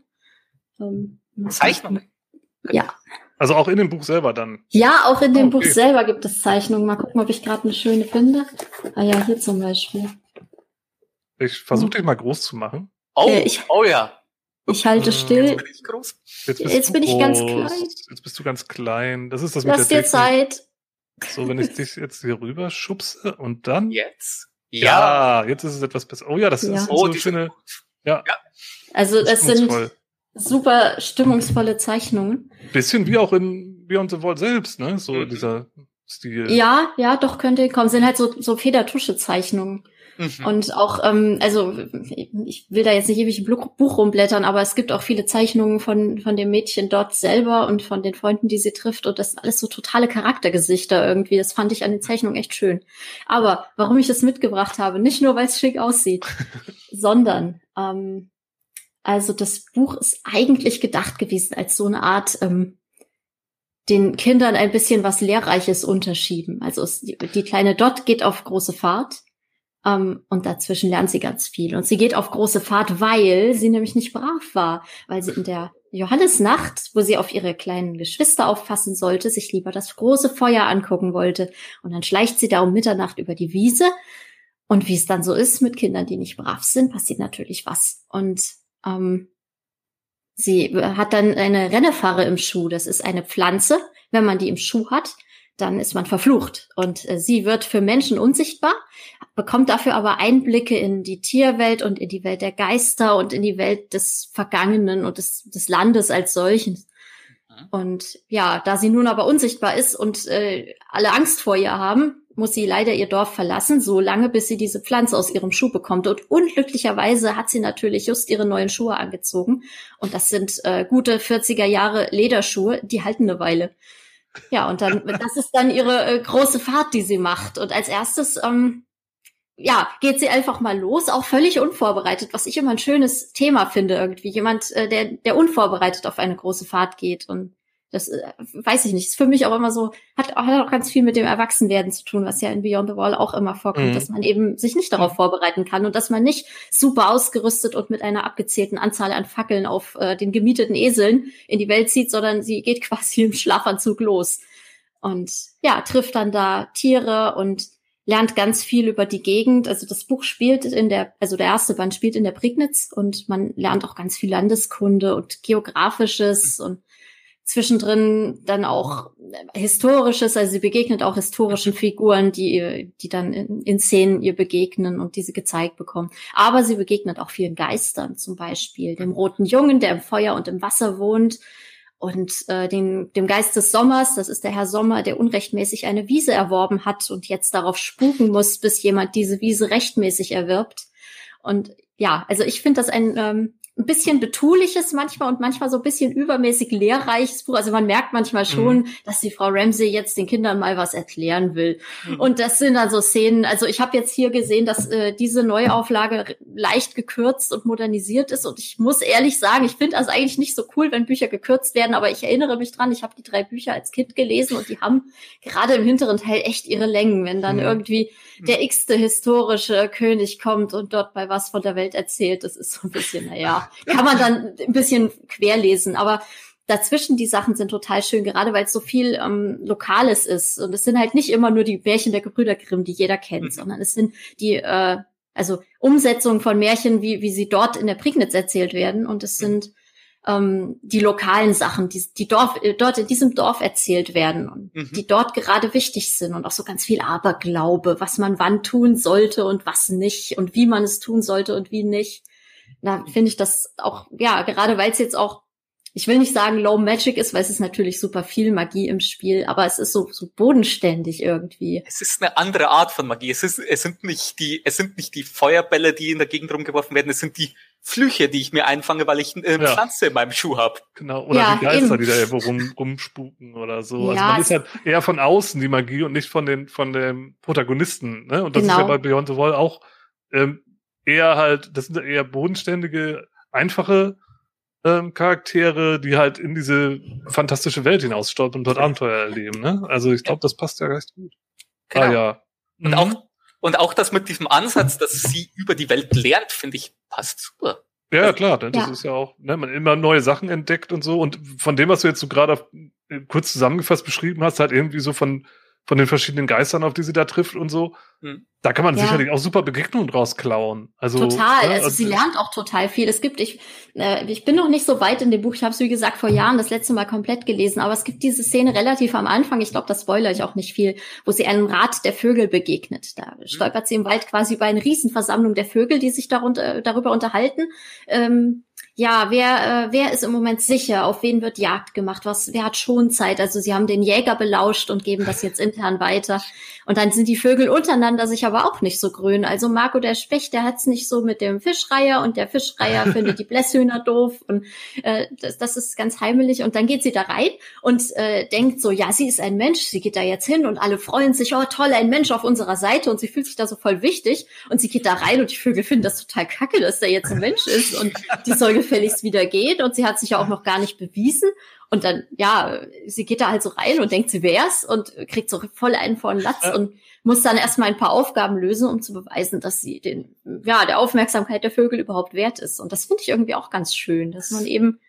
Ähm, Zeichnungen? Ja. Also auch in dem Buch selber dann. Ja, auch in dem Okay. Buch selber gibt es Zeichnungen. Mal gucken, ob ich gerade eine schöne finde. Ah ja, hier zum Beispiel. Ich versuche dich mal groß zu machen. Oh, Äh, ich- oh ja. Ich halte Äh, still. Bin ich groß? Jetzt Jetzt bin ich ganz klein. Jetzt bist du ganz klein. Das ist das mit Lass der dir Technik. Zeit. So, wenn ich dich jetzt hier rüber schubse und dann. Jetzt? Ja, jetzt ist es etwas besser. Oh ja, das Ja. ist Oh, so schöne. Also es sind super stimmungsvolle Zeichnungen. Bisschen wie auch in Beyond the Wall selbst, ne? So Mhm. dieser Stil. Ja, ja, doch könnte kommen. Sind halt so, so Federtusche-Zeichnungen. Mhm. Und auch, ähm, also ich will da jetzt nicht ewig im Buch rumblättern, aber es gibt auch viele Zeichnungen von, von dem Mädchen dort selber und von den Freunden, die sie trifft. Und das sind alles so totale Charaktergesichter irgendwie. Das fand ich an den Zeichnungen echt schön. Aber warum ich das mitgebracht habe, nicht nur, weil es schick aussieht, [laughs] sondern ähm, also das Buch ist eigentlich gedacht gewesen als so eine Art ähm, den Kindern ein bisschen was Lehrreiches unterschieben. Also es, die, die kleine Dot geht auf große Fahrt und dazwischen lernt sie ganz viel. Und sie geht auf große Fahrt, weil sie nämlich nicht brav war, weil sie in der Johannesnacht, wo sie auf ihre kleinen Geschwister aufpassen sollte, sich lieber das große Feuer angucken wollte. Und dann schleicht sie da um Mitternacht über die Wiese. Und wie es dann so ist mit Kindern, die nicht brav sind, passiert natürlich was. Und ähm, sie hat dann eine Rennefarre im Schuh. Das ist eine Pflanze. Wenn man die im Schuh hat, dann ist man verflucht. Und äh, sie wird für Menschen unsichtbar, bekommt dafür aber Einblicke in die Tierwelt und in die Welt der Geister und in die Welt des Vergangenen und des, des Landes als solchen. Mhm. Und ja, da sie nun aber unsichtbar ist und äh, alle Angst vor ihr haben, muss sie leider ihr Dorf verlassen, so lange, bis sie diese Pflanze aus ihrem Schuh bekommt. Und unglücklicherweise hat sie natürlich just ihre neuen Schuhe angezogen. Und das sind äh, gute 40er Jahre Lederschuhe, die halten eine Weile. Ja, und dann, das ist dann ihre äh, große Fahrt, die sie macht. Und als erstes, ähm, ja, geht sie einfach mal los, auch völlig unvorbereitet, was ich immer ein schönes Thema finde irgendwie. Jemand, äh, der, der unvorbereitet auf eine große Fahrt geht. Und das äh, weiß ich nicht. Ist für mich auch immer so, hat, hat auch ganz viel mit dem Erwachsenwerden zu tun, was ja in Beyond the Wall auch immer vorkommt, mhm. dass man eben sich nicht darauf vorbereiten kann und dass man nicht super ausgerüstet und mit einer abgezählten Anzahl an Fackeln auf äh, den gemieteten Eseln in die Welt zieht, sondern sie geht [laughs] quasi im Schlafanzug los. Und ja, trifft dann da Tiere und lernt ganz viel über die Gegend. Also das Buch spielt in der, also der erste Band spielt in der Prignitz und man lernt auch ganz viel Landeskunde und Geografisches und zwischendrin dann auch historisches, also sie begegnet auch historischen Figuren, die, die dann in, in Szenen ihr begegnen und diese gezeigt bekommen. Aber sie begegnet auch vielen Geistern, zum Beispiel dem roten Jungen, der im Feuer und im Wasser wohnt, und äh, den, dem Geist des Sommers, das ist der Herr Sommer, der unrechtmäßig eine Wiese erworben hat und jetzt darauf spuken muss, bis jemand diese Wiese rechtmäßig erwirbt. Und ja, also ich finde das ein ähm, ein bisschen betuliches manchmal und manchmal so ein bisschen übermäßig lehrreiches Buch. Also man merkt manchmal schon, mhm. dass die Frau Ramsey jetzt den Kindern mal was erklären will. Mhm. Und das sind dann so Szenen, also ich habe jetzt hier gesehen, dass äh, diese Neuauflage leicht gekürzt und modernisiert ist. Und ich muss ehrlich sagen, ich finde das eigentlich nicht so cool, wenn Bücher gekürzt werden, aber ich erinnere mich dran, ich habe die drei Bücher als Kind gelesen und die haben gerade im hinteren Teil echt ihre Längen, wenn dann mhm. irgendwie der x-te historische König kommt und dort bei was von der Welt erzählt. Das ist so ein bisschen, naja kann man dann ein bisschen querlesen. Aber dazwischen die Sachen sind total schön, gerade weil es so viel ähm, Lokales ist. Und es sind halt nicht immer nur die Märchen der Gebrüder Grimm, die jeder kennt, mhm. sondern es sind die, äh, also Umsetzungen von Märchen, wie, wie sie dort in der Prignitz erzählt werden. Und es sind ähm, die lokalen Sachen, die, die Dorf, äh, dort in diesem Dorf erzählt werden und mhm. die dort gerade wichtig sind und auch so ganz viel Aberglaube, was man wann tun sollte und was nicht und wie man es tun sollte und wie nicht da finde ich das auch, ja, gerade weil es jetzt auch, ich will nicht sagen Low Magic ist, weil es ist natürlich super viel Magie im Spiel, aber es ist so, so bodenständig irgendwie. Es ist eine andere Art von Magie. Es ist, es sind nicht die, es sind nicht die Feuerbälle, die in der Gegend rumgeworfen werden. Es sind die Flüche, die ich mir einfange, weil ich eine ja. Pflanze in meinem Schuh habe. Genau, oder ja, die Geister, eben. die da irgendwo rum, rumspuken oder so. Also ja, also man ist halt eher von außen die Magie und nicht von den von den Protagonisten. Ne? Und das genau. ist ja bei Beyond the Wall auch ähm, eher halt, das sind eher bodenständige, einfache ähm, Charaktere, die halt in diese fantastische Welt hinausstolpern und dort Abenteuer erleben. Ne? Also ich glaube, das passt ja recht gut. Genau. Ah, ja. Und mhm. auch und auch das mit diesem Ansatz, dass sie über die Welt lernt, finde ich, passt super. Ja, klar, das ja. ist ja auch, ne, man immer neue Sachen entdeckt und so. Und von dem, was du jetzt so gerade kurz zusammengefasst beschrieben hast, halt irgendwie so von von den verschiedenen Geistern, auf die sie da trifft und so. Hm. Da kann man ja. sicherlich auch super Begegnungen draus klauen. Also, total. Ne? Also, sie lernt auch total viel. Es gibt, ich, äh, ich bin noch nicht so weit in dem Buch. Ich habe es, wie gesagt, vor Jahren das letzte Mal komplett gelesen. Aber es gibt diese Szene relativ am Anfang. Ich glaube, das spoilere ich auch nicht viel, wo sie einem Rat der Vögel begegnet. Da hm. stolpert sie im Wald quasi über eine Riesenversammlung der Vögel, die sich darunter, darüber unterhalten. Ähm, ja, wer, äh, wer ist im Moment sicher? Auf wen wird Jagd gemacht? Was, wer hat schon Zeit? Also sie haben den Jäger belauscht und geben das jetzt intern weiter. Und dann sind die Vögel untereinander sich aber auch nicht so grün. Also Marco der Specht, der hat's nicht so mit dem Fischreier und der Fischreier [laughs] findet die Blässhühner doof und äh, das, das ist ganz heimelig. Und dann geht sie da rein und äh, denkt so, ja, sie ist ein Mensch, sie geht da jetzt hin und alle freuen sich, oh toll, ein Mensch auf unserer Seite und sie fühlt sich da so voll wichtig und sie geht da rein und die Vögel finden das total kacke, dass da jetzt ein Mensch ist und die soll gefälligst wieder gehen und sie hat sich ja auch noch gar nicht bewiesen und dann, ja, sie geht da halt so rein und denkt, sie wär's und kriegt so voll einen vor den Latz ja. und muss dann erstmal ein paar Aufgaben lösen, um zu beweisen, dass sie den, ja, der Aufmerksamkeit der Vögel überhaupt wert ist. Und das finde ich irgendwie auch ganz schön, dass man eben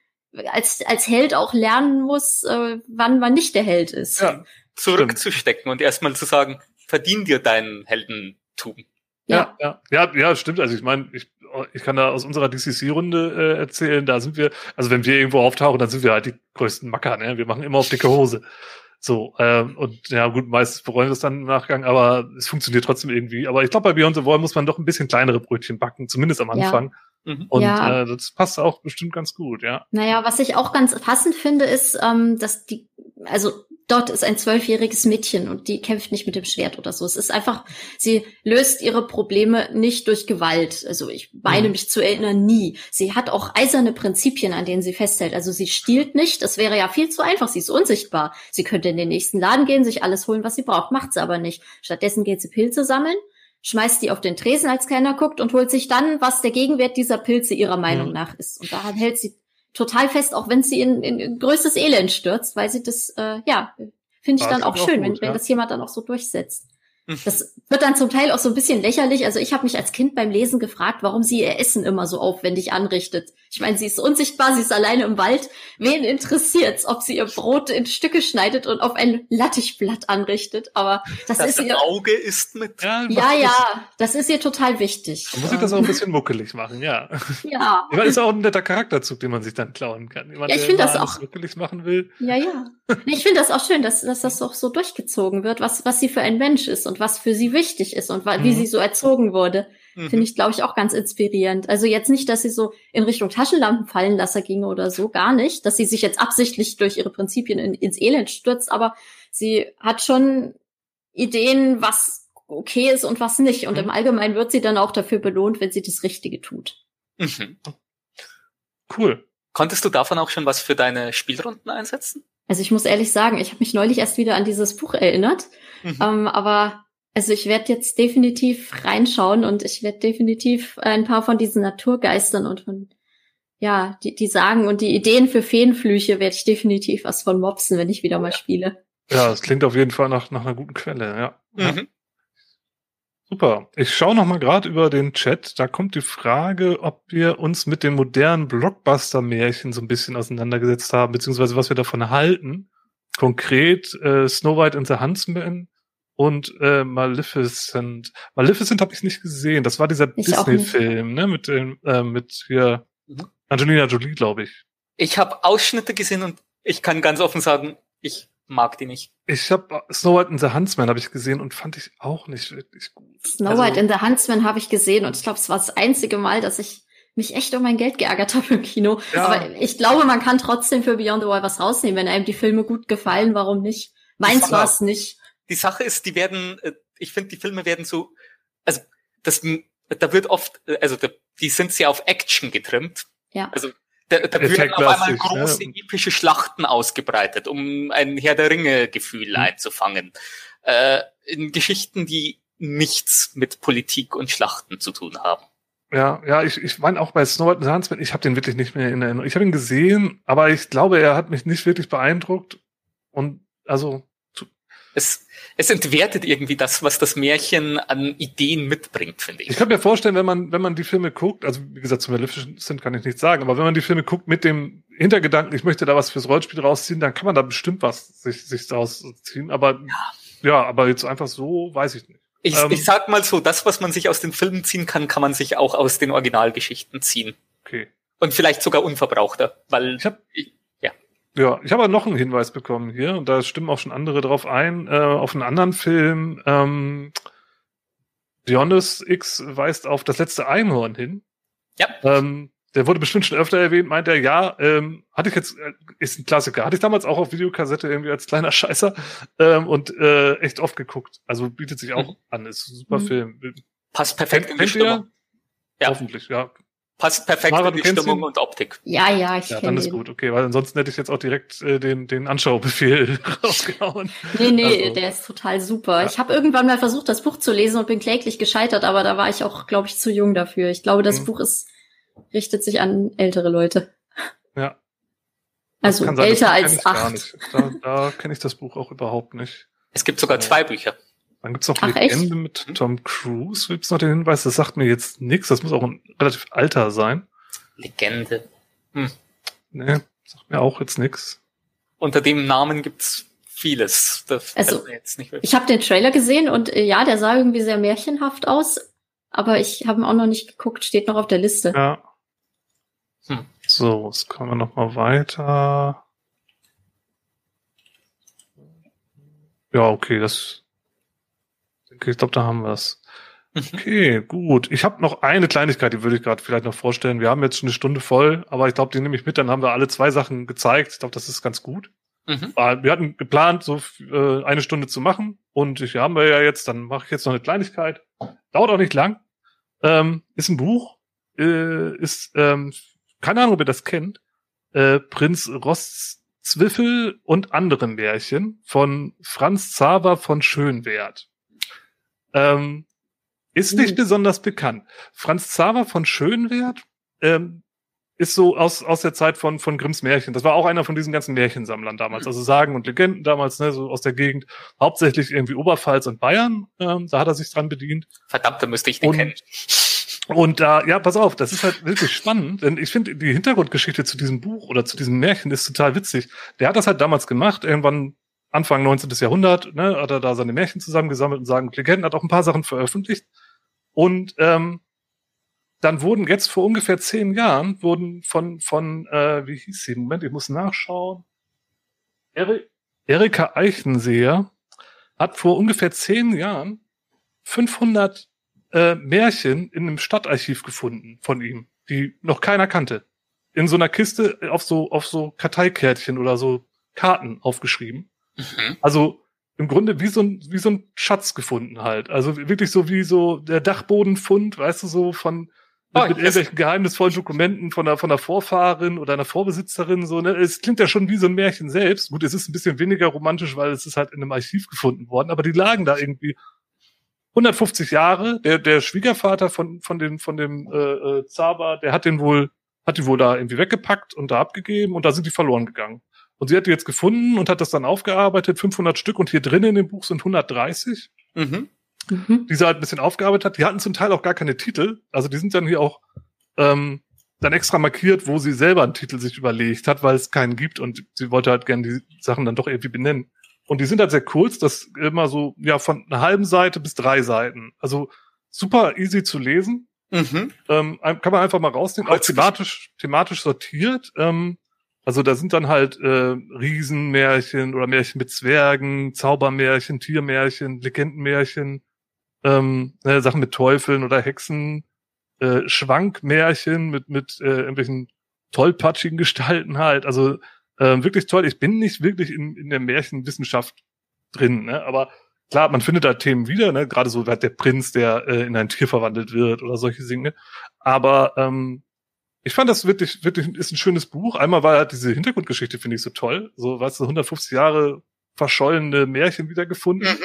als, als Held auch lernen muss, äh, wann man nicht der Held ist. Ja, zurückzustecken und erstmal zu sagen, verdien dir deinen Heldentum. Ja, ja, ja, ja, stimmt. Also ich meine, ich ich kann da aus unserer DCC-Runde äh, erzählen, da sind wir, also wenn wir irgendwo auftauchen, dann sind wir halt die größten Macker, ne? Wir machen immer auf dicke Hose. So, ähm, und ja gut, meistens bereuen wir es dann im Nachgang, aber es funktioniert trotzdem irgendwie. Aber ich glaube, bei Beyond the Wall muss man doch ein bisschen kleinere Brötchen backen, zumindest am Anfang. Mhm. Und ja. äh, das passt auch bestimmt ganz gut, ja. Naja, was ich auch ganz passend finde, ist, ähm, dass die, also dort ist ein zwölfjähriges Mädchen und die kämpft nicht mit dem Schwert oder so. Es ist einfach, sie löst ihre Probleme nicht durch Gewalt. Also ich meine mhm. mich zu erinnern, nie. Sie hat auch eiserne Prinzipien, an denen sie festhält. Also sie stiehlt nicht. Das wäre ja viel zu einfach. Sie ist unsichtbar. Sie könnte in den nächsten Laden gehen, sich alles holen, was sie braucht. Macht sie aber nicht. Stattdessen geht sie Pilze sammeln schmeißt die auf den Tresen, als keiner guckt und holt sich dann, was der Gegenwert dieser Pilze ihrer Meinung mhm. nach ist. Und daran hält sie total fest, auch wenn sie in, in größtes Elend stürzt, weil sie das, äh, ja, finde ich dann auch schön, gut, wenn, ja. wenn das jemand dann auch so durchsetzt. Das wird dann zum Teil auch so ein bisschen lächerlich. Also ich habe mich als Kind beim Lesen gefragt, warum sie ihr Essen immer so aufwendig anrichtet. Ich meine, sie ist unsichtbar, sie ist alleine im Wald. Wen interessiert's, ob sie ihr Brot in Stücke schneidet und auf ein Lattichblatt anrichtet? Aber das, das ist ihr Auge ist mit. Ja, ja, ja, das ist ihr total wichtig. Man muss ich das auch ein bisschen muckelig machen, ja. Ja. Ich meine, ist auch ein netter Charakterzug, den man sich dann klauen kann. Jemand, ja, ich finde das auch muckelig machen will. Ja, ja. Ich finde das auch schön, dass, dass das auch so durchgezogen wird, was was sie für ein Mensch ist und was für sie wichtig ist und wie mhm. sie so erzogen wurde. Mhm. Finde ich, glaube ich, auch ganz inspirierend. Also jetzt nicht, dass sie so in Richtung Taschenlampenfallenlasser ginge oder so, gar nicht, dass sie sich jetzt absichtlich durch ihre Prinzipien in, ins Elend stürzt, aber sie hat schon Ideen, was okay ist und was nicht. Und mhm. im Allgemeinen wird sie dann auch dafür belohnt, wenn sie das Richtige tut. Mhm. Cool. Konntest du davon auch schon was für deine Spielrunden einsetzen? Also ich muss ehrlich sagen, ich habe mich neulich erst wieder an dieses Buch erinnert. Mhm. Ähm, aber also ich werde jetzt definitiv reinschauen und ich werde definitiv ein paar von diesen Naturgeistern und von ja, die, die Sagen und die Ideen für Feenflüche werde ich definitiv was von mopsen, wenn ich wieder mal spiele. Ja, das klingt auf jeden Fall nach, nach einer guten Quelle, ja. Mhm. Super. Ich schaue noch mal gerade über den Chat. Da kommt die Frage, ob wir uns mit den modernen Blockbuster-Märchen so ein bisschen auseinandergesetzt haben, beziehungsweise was wir davon halten. Konkret äh, Snow White and the Huntsman und äh, Maleficent. Maleficent habe ich nicht gesehen. Das war dieser Disney-Film, ne? Mit dem, äh, mit hier mhm. Angelina Jolie, glaube ich. Ich habe Ausschnitte gesehen und ich kann ganz offen sagen, ich mag die nicht. Ich habe Snow White and the Huntsman habe ich gesehen und fand ich auch nicht wirklich gut. Snow also, White and the Huntsman habe ich gesehen und ich glaube, es war das einzige Mal, dass ich mich echt um mein Geld geärgert [laughs] habe im Kino. Ja. Aber ich glaube, man kann trotzdem für Beyond the Wall was rausnehmen, wenn einem die Filme gut gefallen. Warum nicht? Meins war es nicht. Die Sache ist, die werden, äh, ich finde, die Filme werden so, also das, da wird oft, äh, also die sind sehr auf Action getrimmt. Ja. Also da, da werden auf einmal große ja. epische Schlachten ausgebreitet, um ein Herr der Ringe-Gefühl mhm. einzufangen. Äh, in Geschichten, die nichts mit Politik und Schlachten zu tun haben. Ja, ja, ich, ich meine auch bei Snow White Huntsman, ich habe den wirklich nicht mehr in Erinnerung. Ich habe ihn gesehen, aber ich glaube, er hat mich nicht wirklich beeindruckt. Und also es, es entwertet irgendwie das, was das Märchen an Ideen mitbringt, finde ich. Ich kann mir vorstellen, wenn man, wenn man die Filme guckt, also wie gesagt, zum Maleficent kann ich nichts sagen, aber wenn man die Filme guckt mit dem Hintergedanken, ich möchte da was fürs Rollenspiel rausziehen, dann kann man da bestimmt was sich, sich daraus ziehen. Aber ja. ja, aber jetzt einfach so, weiß ich nicht. Ich, ähm, ich sag mal so, das, was man sich aus den Filmen ziehen kann, kann man sich auch aus den Originalgeschichten ziehen. Okay. Und vielleicht sogar unverbrauchter, weil ich, hab, ich ja, ich habe noch einen Hinweis bekommen hier und da stimmen auch schon andere drauf ein, äh, auf einen anderen Film. Ähm, Dionys X weist auf das letzte Einhorn hin. Ja. Ähm, der wurde bestimmt schon öfter erwähnt, meint er, ja, ähm, hatte ich jetzt, äh, ist ein Klassiker, hatte ich damals auch auf Videokassette irgendwie als kleiner [laughs] Scheißer ähm, und äh, echt oft geguckt. Also bietet sich auch mhm. an, ist ein super mhm. Film. Passt perfekt Kennt, in die Stimmung. Ja. Hoffentlich, ja. Passt perfekt Mara, in die Stimmung ihn? und Optik. Ja, ja, ich Ja, dann ist ihn. gut, okay, weil ansonsten hätte ich jetzt auch direkt äh, den, den Anschaubefehl [laughs] rausgehauen. Nee, nee, also, der ist total super. Ja. Ich habe irgendwann mal versucht, das Buch zu lesen und bin kläglich gescheitert, aber da war ich auch, glaube ich, zu jung dafür. Ich glaube, das mhm. Buch ist, richtet sich an ältere Leute. Ja. Also sein, älter als acht. Da, da kenne ich das Buch auch überhaupt nicht. Es gibt sogar zwei Bücher. Dann gibt's noch Ach, Legende echt? mit Tom Cruise. Gibt's noch den Hinweis, das sagt mir jetzt nichts. Das muss auch ein relativ alter sein. Legende. Hm. Nee, sagt mir auch jetzt nichts. Unter dem Namen gibt's vieles. Das also, ich habe den Trailer gesehen und äh, ja, der sah irgendwie sehr märchenhaft aus, aber ich habe ihn auch noch nicht geguckt, steht noch auf der Liste. Ja. Hm. So, jetzt kommen wir noch mal weiter. Ja, okay, das ich glaube, da haben wir es. Okay, gut. Ich habe noch eine Kleinigkeit, die würde ich gerade vielleicht noch vorstellen. Wir haben jetzt schon eine Stunde voll, aber ich glaube, die nehme ich mit. Dann haben wir alle zwei Sachen gezeigt. Ich glaube, das ist ganz gut. Mhm. Wir hatten geplant, so äh, eine Stunde zu machen und ich haben wir ja jetzt. Dann mache ich jetzt noch eine Kleinigkeit. Dauert auch nicht lang. Ähm, ist ein Buch. Äh, ist ähm, keine Ahnung, ob ihr das kennt. Äh, Prinz Rostzwiffel und andere Märchen von Franz Xaver von Schönwert. Ähm, ist nicht mhm. besonders bekannt. Franz Xaver von Schönwert ähm, ist so aus, aus der Zeit von, von Grimms Märchen. Das war auch einer von diesen ganzen Märchensammlern damals. Also Sagen und Legenden damals, ne, so aus der Gegend. Hauptsächlich irgendwie Oberpfalz und Bayern. Ähm, da hat er sich dran bedient. Verdammt, da müsste ich den und, kennen. Und da, ja, pass auf, das ist halt wirklich spannend, denn ich finde, die Hintergrundgeschichte zu diesem Buch oder zu diesem Märchen ist total witzig. Der hat das halt damals gemacht, irgendwann Anfang 19. Jahrhundert, ne, hat er da seine Märchen zusammengesammelt und Sagen Legenden, hat auch ein paar Sachen veröffentlicht. Und ähm, dann wurden jetzt vor ungefähr zehn Jahren, wurden von, von äh, wie hieß sie? Moment, ich muss nachschauen. Eri Erika Eichenseher hat vor ungefähr zehn Jahren 500 äh, Märchen in einem Stadtarchiv gefunden von ihm, die noch keiner kannte. In so einer Kiste auf so, auf so Karteikärtchen oder so Karten aufgeschrieben. Mhm. Also im Grunde wie so ein, wie so ein Schatz gefunden halt. Also wirklich so wie so der Dachbodenfund, weißt du, so von, mit, oh, mit irgendwelchen geheimnisvollen Dokumenten von einer, von einer Vorfahrin oder einer Vorbesitzerin, so, ne. Es klingt ja schon wie so ein Märchen selbst. Gut, es ist ein bisschen weniger romantisch, weil es ist halt in einem Archiv gefunden worden, aber die lagen da irgendwie 150 Jahre. Der, der Schwiegervater von, von dem, von dem, äh, äh, Zaba, der hat den wohl, hat die wohl da irgendwie weggepackt und da abgegeben und da sind die verloren gegangen. Und sie hat die jetzt gefunden und hat das dann aufgearbeitet, 500 Stück. Und hier drin in dem Buch sind 130, mhm. Mhm. die sie halt ein bisschen aufgearbeitet hat. Die hatten zum Teil auch gar keine Titel. Also die sind dann hier auch ähm, dann extra markiert, wo sie selber einen Titel sich überlegt hat, weil es keinen gibt. Und sie wollte halt gerne die Sachen dann doch irgendwie benennen. Und die sind halt sehr kurz, das immer so, ja, von einer halben Seite bis drei Seiten. Also super easy zu lesen. Mhm. Ähm, kann man einfach mal rausnehmen. Auch thematisch, thematisch sortiert. Ähm, also da sind dann halt äh, Riesenmärchen oder Märchen mit Zwergen, Zaubermärchen, Tiermärchen, Legendenmärchen, ähm, äh, Sachen mit Teufeln oder Hexen, äh, Schwankmärchen mit mit äh, irgendwelchen tollpatschigen Gestalten halt. Also äh, wirklich toll. Ich bin nicht wirklich in, in der Märchenwissenschaft drin, ne? aber klar, man findet da Themen wieder, ne? gerade so der Prinz, der äh, in ein Tier verwandelt wird oder solche Dinge. Aber ähm, ich fand das wirklich, wirklich ist ein schönes Buch. Einmal war halt diese Hintergrundgeschichte, finde ich so toll. So, weißt du, 150 Jahre verschollene Märchen wiedergefunden. Mhm.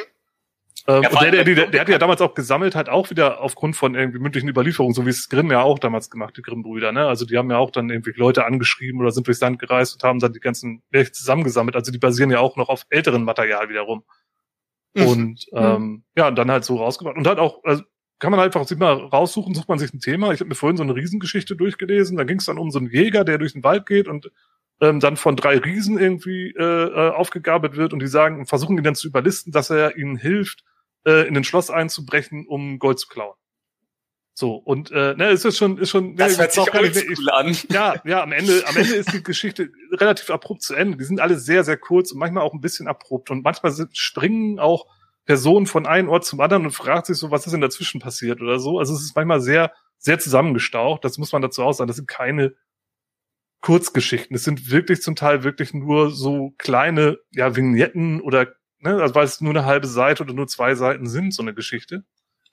Ähm, ja, und der, der, der, der hat ja damals auch gesammelt, halt auch wieder aufgrund von irgendwie mündlichen Überlieferungen, so wie es Grimm ja auch damals gemacht, die Grimm-Brüder, ne? Also die haben ja auch dann irgendwie Leute angeschrieben oder sind durchs Land gereist und haben dann die ganzen Märchen zusammengesammelt. Also die basieren ja auch noch auf älteren Material wiederum. Mhm. Und ähm, mhm. ja, und dann halt so rausgebracht. Und halt auch, also kann man einfach sich mal raussuchen, sucht man sich ein Thema. Ich habe mir vorhin so eine Riesengeschichte durchgelesen. Da ging es dann um so einen Jäger, der durch den Wald geht und ähm, dann von drei Riesen irgendwie äh, äh, aufgegabelt wird und die sagen, versuchen ihn dann zu überlisten, dass er ihnen hilft, äh, in den Schloss einzubrechen, um Gold zu klauen. So, und äh, ne, es ist schon, ist schon. Das ne, hört sich auch nicht cool an. [laughs] Ja, ja, am Ende, am Ende ist die Geschichte relativ abrupt zu Ende. Die sind alle sehr, sehr kurz und manchmal auch ein bisschen abrupt. Und manchmal sind, springen auch Person von einem Ort zum anderen und fragt sich so, was ist denn dazwischen passiert oder so. Also es ist manchmal sehr, sehr zusammengestaucht. Das muss man dazu auch sagen. Das sind keine Kurzgeschichten. Es sind wirklich zum Teil wirklich nur so kleine, ja, Vignetten oder, ne, also weil es nur eine halbe Seite oder nur zwei Seiten sind, so eine Geschichte.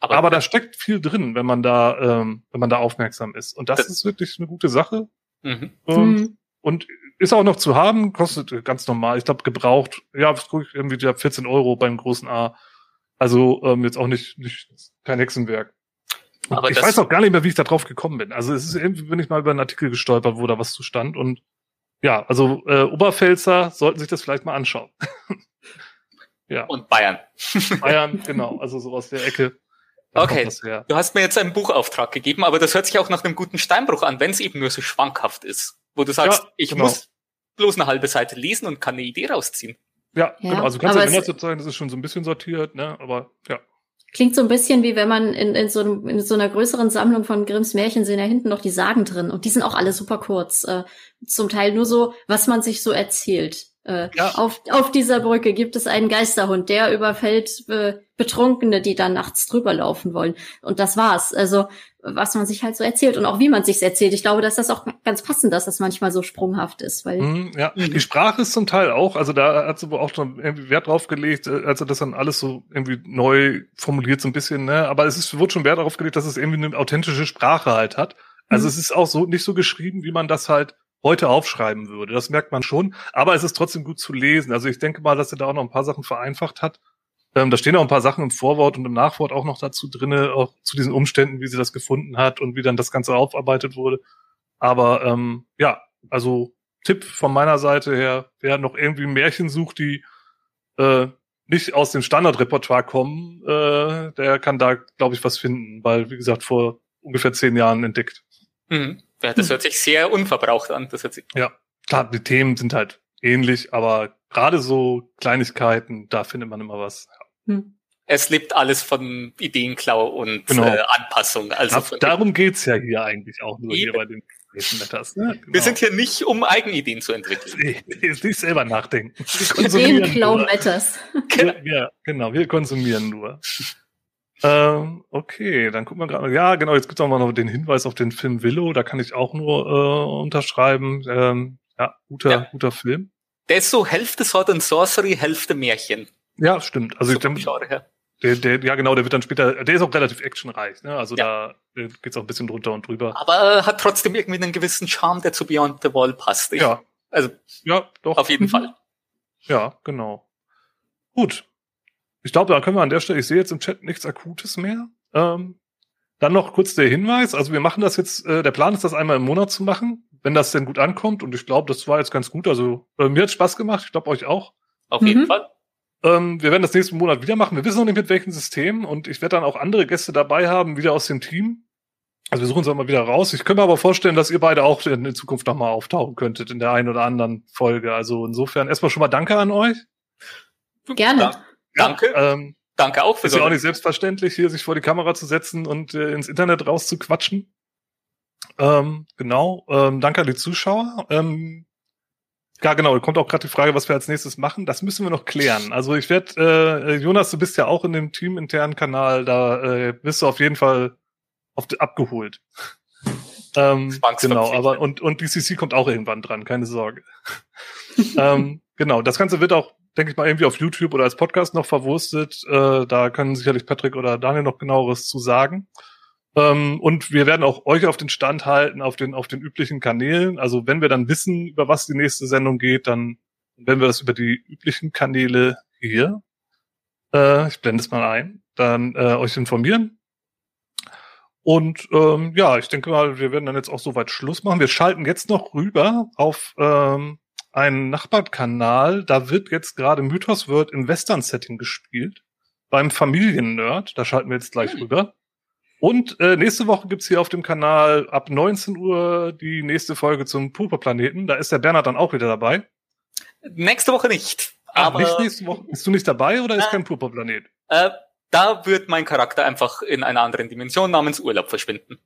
Aber, Aber da steckt viel drin, wenn man da, ähm, wenn man da aufmerksam ist. Und das, das ist wirklich eine gute Sache. Mhm. Und, mhm. und ist auch noch zu haben, kostet ganz normal. Ich glaube, gebraucht, ja, irgendwie 14 Euro beim großen A. Also ähm, jetzt auch nicht, nicht kein Hexenwerk. Aber ich weiß auch gar nicht mehr, wie ich da drauf gekommen bin. Also es ist irgendwie, bin ich mal über einen Artikel gestolpert, wo da was zu stand. Und ja, also äh, Oberpfälzer sollten sich das vielleicht mal anschauen. [laughs] ja. Und Bayern. [laughs] Bayern, genau, also so aus der Ecke. Okay, du hast mir jetzt einen Buchauftrag gegeben, aber das hört sich auch nach einem guten Steinbruch an, wenn es eben nur so schwankhaft ist wo du sagst, ja, ich genau. muss bloß eine halbe Seite lesen und kann eine Idee rausziehen. Ja, ja genau. Also kannst du ja sein, das ist schon so ein bisschen sortiert, ne? Aber ja. Klingt so ein bisschen wie wenn man in, in, so, einem, in so einer größeren Sammlung von Grimms Märchen sind ja hinten noch die Sagen drin und die sind auch alle super kurz. Äh, zum Teil nur so, was man sich so erzählt. Äh, ja. auf, auf dieser Brücke gibt es einen Geisterhund, der überfällt äh, Betrunkene, die da nachts drüber laufen wollen. Und das war's. Also, was man sich halt so erzählt und auch wie man sich's erzählt. Ich glaube, dass das auch ganz passend, dass das manchmal so sprunghaft ist. Weil mm, ja, die Sprache ist zum Teil auch, also da hat sie auch schon irgendwie Wert drauf gelegt, äh, also das dann alles so irgendwie neu formuliert so ein bisschen, ne? Aber es ist, wird schon Wert darauf gelegt, dass es irgendwie eine authentische Sprache halt hat. Also mhm. es ist auch so nicht so geschrieben, wie man das halt heute aufschreiben würde. Das merkt man schon. Aber es ist trotzdem gut zu lesen. Also ich denke mal, dass er da auch noch ein paar Sachen vereinfacht hat. Ähm, da stehen auch ein paar Sachen im Vorwort und im Nachwort auch noch dazu drinne, auch zu diesen Umständen, wie sie das gefunden hat und wie dann das Ganze aufarbeitet wurde. Aber ähm, ja, also Tipp von meiner Seite her, wer noch irgendwie Märchen sucht, die äh, nicht aus dem Standardrepertoire kommen, äh, der kann da, glaube ich, was finden, weil, wie gesagt, vor ungefähr zehn Jahren entdeckt. Mhm. Ja, das hört sich sehr unverbraucht an. Das hört sich ja, klar, die Themen sind halt ähnlich, aber gerade so Kleinigkeiten, da findet man immer was. Hm. Es lebt alles von Ideenklau und genau. äh, Anpassung. Also Ach, darum geht's ja hier eigentlich auch nur hier bei den Matters. Ne? Genau. Wir sind hier nicht, um Eigenideen zu entwickeln. [laughs] Nee, nicht selber nachdenken. Ideenklau Matters. Wir, wir, genau, wir konsumieren nur. Ähm, okay, dann gucken wir gerade. Ja, genau, jetzt gibt es auch mal noch den Hinweis auf den Film Willow, da kann ich auch nur äh, unterschreiben. Ähm, ja, guter, ja. guter Film. Der ist so Hälfte Sword and Sorcery, Hälfte Märchen. Ja, stimmt. Also so ich denke, der, der, ja genau, der wird dann später, der ist auch relativ actionreich, ne? Also ja. da geht's auch ein bisschen drunter und drüber. Aber hat trotzdem irgendwie einen gewissen Charme, der zu Beyond the Wall passt. Ich, ja. Also ja, doch. Auf jeden Fall. Ja, genau. Gut, ich glaube, da können wir an der Stelle, ich sehe jetzt im Chat nichts Akutes mehr. Ähm, dann noch kurz der Hinweis, also wir machen das jetzt, äh, der Plan ist, das einmal im Monat zu machen, wenn das denn gut ankommt. Und ich glaube, das war jetzt ganz gut. Also äh, mir hat Spaß gemacht, ich glaube euch auch. Auf jeden mhm. Fall. Ähm, wir werden das nächsten Monat wieder machen. Wir wissen noch nicht mit welchem System und ich werde dann auch andere Gäste dabei haben, wieder aus dem Team. Also wir suchen uns auch mal wieder raus. Ich könnte mir aber vorstellen, dass ihr beide auch in, in Zukunft nochmal auftauchen könntet in der einen oder anderen Folge. Also insofern erstmal schon mal Danke an euch. Gerne. Ja. Danke. Ähm, Danke auch für Ist ja auch nicht selbstverständlich, hier sich vor die Kamera zu setzen und äh, ins Internet rauszuquatschen. Ähm, genau. Ähm, danke an die Zuschauer. Ähm, ja, genau. Kommt auch gerade die Frage, was wir als nächstes machen. Das müssen wir noch klären. Also ich werde, äh, Jonas, du bist ja auch in dem teaminternen Kanal. Da äh, bist du auf jeden Fall auf, abgeholt. [laughs] ähm, genau. Aber und und BCC kommt auch irgendwann dran. Keine Sorge. [laughs] ähm, genau. Das Ganze wird auch denke ich mal, irgendwie auf YouTube oder als Podcast noch verwurstet. Äh, da können sicherlich Patrick oder Daniel noch genaueres zu sagen. Ähm, und wir werden auch euch auf den Stand halten, auf den, auf den üblichen Kanälen. Also wenn wir dann wissen, über was die nächste Sendung geht, dann werden wir das über die üblichen Kanäle hier, äh, ich blende es mal ein, dann äh, euch informieren. Und ähm, ja, ich denke mal, wir werden dann jetzt auch soweit Schluss machen. Wir schalten jetzt noch rüber auf ähm, einen Nachbarkanal, da wird jetzt gerade Mythos World im Western-Setting gespielt. Beim Familiennerd, da schalten wir jetzt gleich hm. rüber. Und äh, nächste Woche gibt's hier auf dem Kanal ab 19 Uhr die nächste Folge zum Purpurplaneten. Da ist der Bernhard dann auch wieder dabei. Nächste Woche nicht. Aber nicht nächste Woche. Bist du nicht dabei oder ist äh, kein Purpurplanet? Äh, da wird mein Charakter einfach in einer anderen Dimension namens Urlaub verschwinden.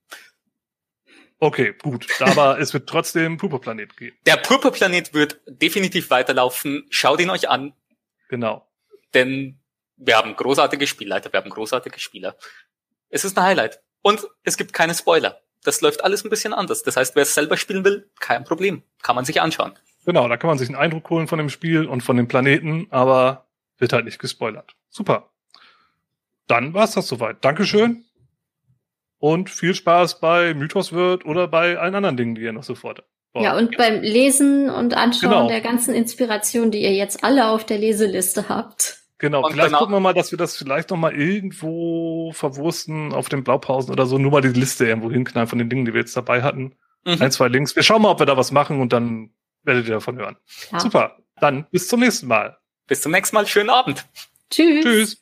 Okay, gut. Aber [laughs] es wird trotzdem Purpurplanet gehen. Der Purpurplanet wird definitiv weiterlaufen. Schaut ihn euch an. Genau. Denn wir haben großartige Spielleiter, wir haben großartige Spieler. Es ist ein Highlight. Und es gibt keine Spoiler. Das läuft alles ein bisschen anders. Das heißt, wer es selber spielen will, kein Problem. Kann man sich anschauen. Genau, da kann man sich einen Eindruck holen von dem Spiel und von dem Planeten, aber wird halt nicht gespoilert. Super. Dann war's das soweit. Dankeschön und viel Spaß bei Mythos wird oder bei allen anderen Dingen, die ihr noch sofort. Boah. Ja, und beim Lesen und Anschauen genau. der ganzen Inspiration, die ihr jetzt alle auf der Leseliste habt. Genau, und vielleicht genau. gucken wir mal, dass wir das vielleicht noch mal irgendwo verwursten auf den Blaupausen oder so, nur mal die Liste irgendwo hinknallen von den Dingen, die wir jetzt dabei hatten. Mhm. Ein, zwei Links. Wir schauen mal, ob wir da was machen und dann werdet ihr davon hören. Klar. Super. Dann bis zum nächsten Mal. Bis zum nächsten Mal. Schönen Abend. Tschüss. Tschüss.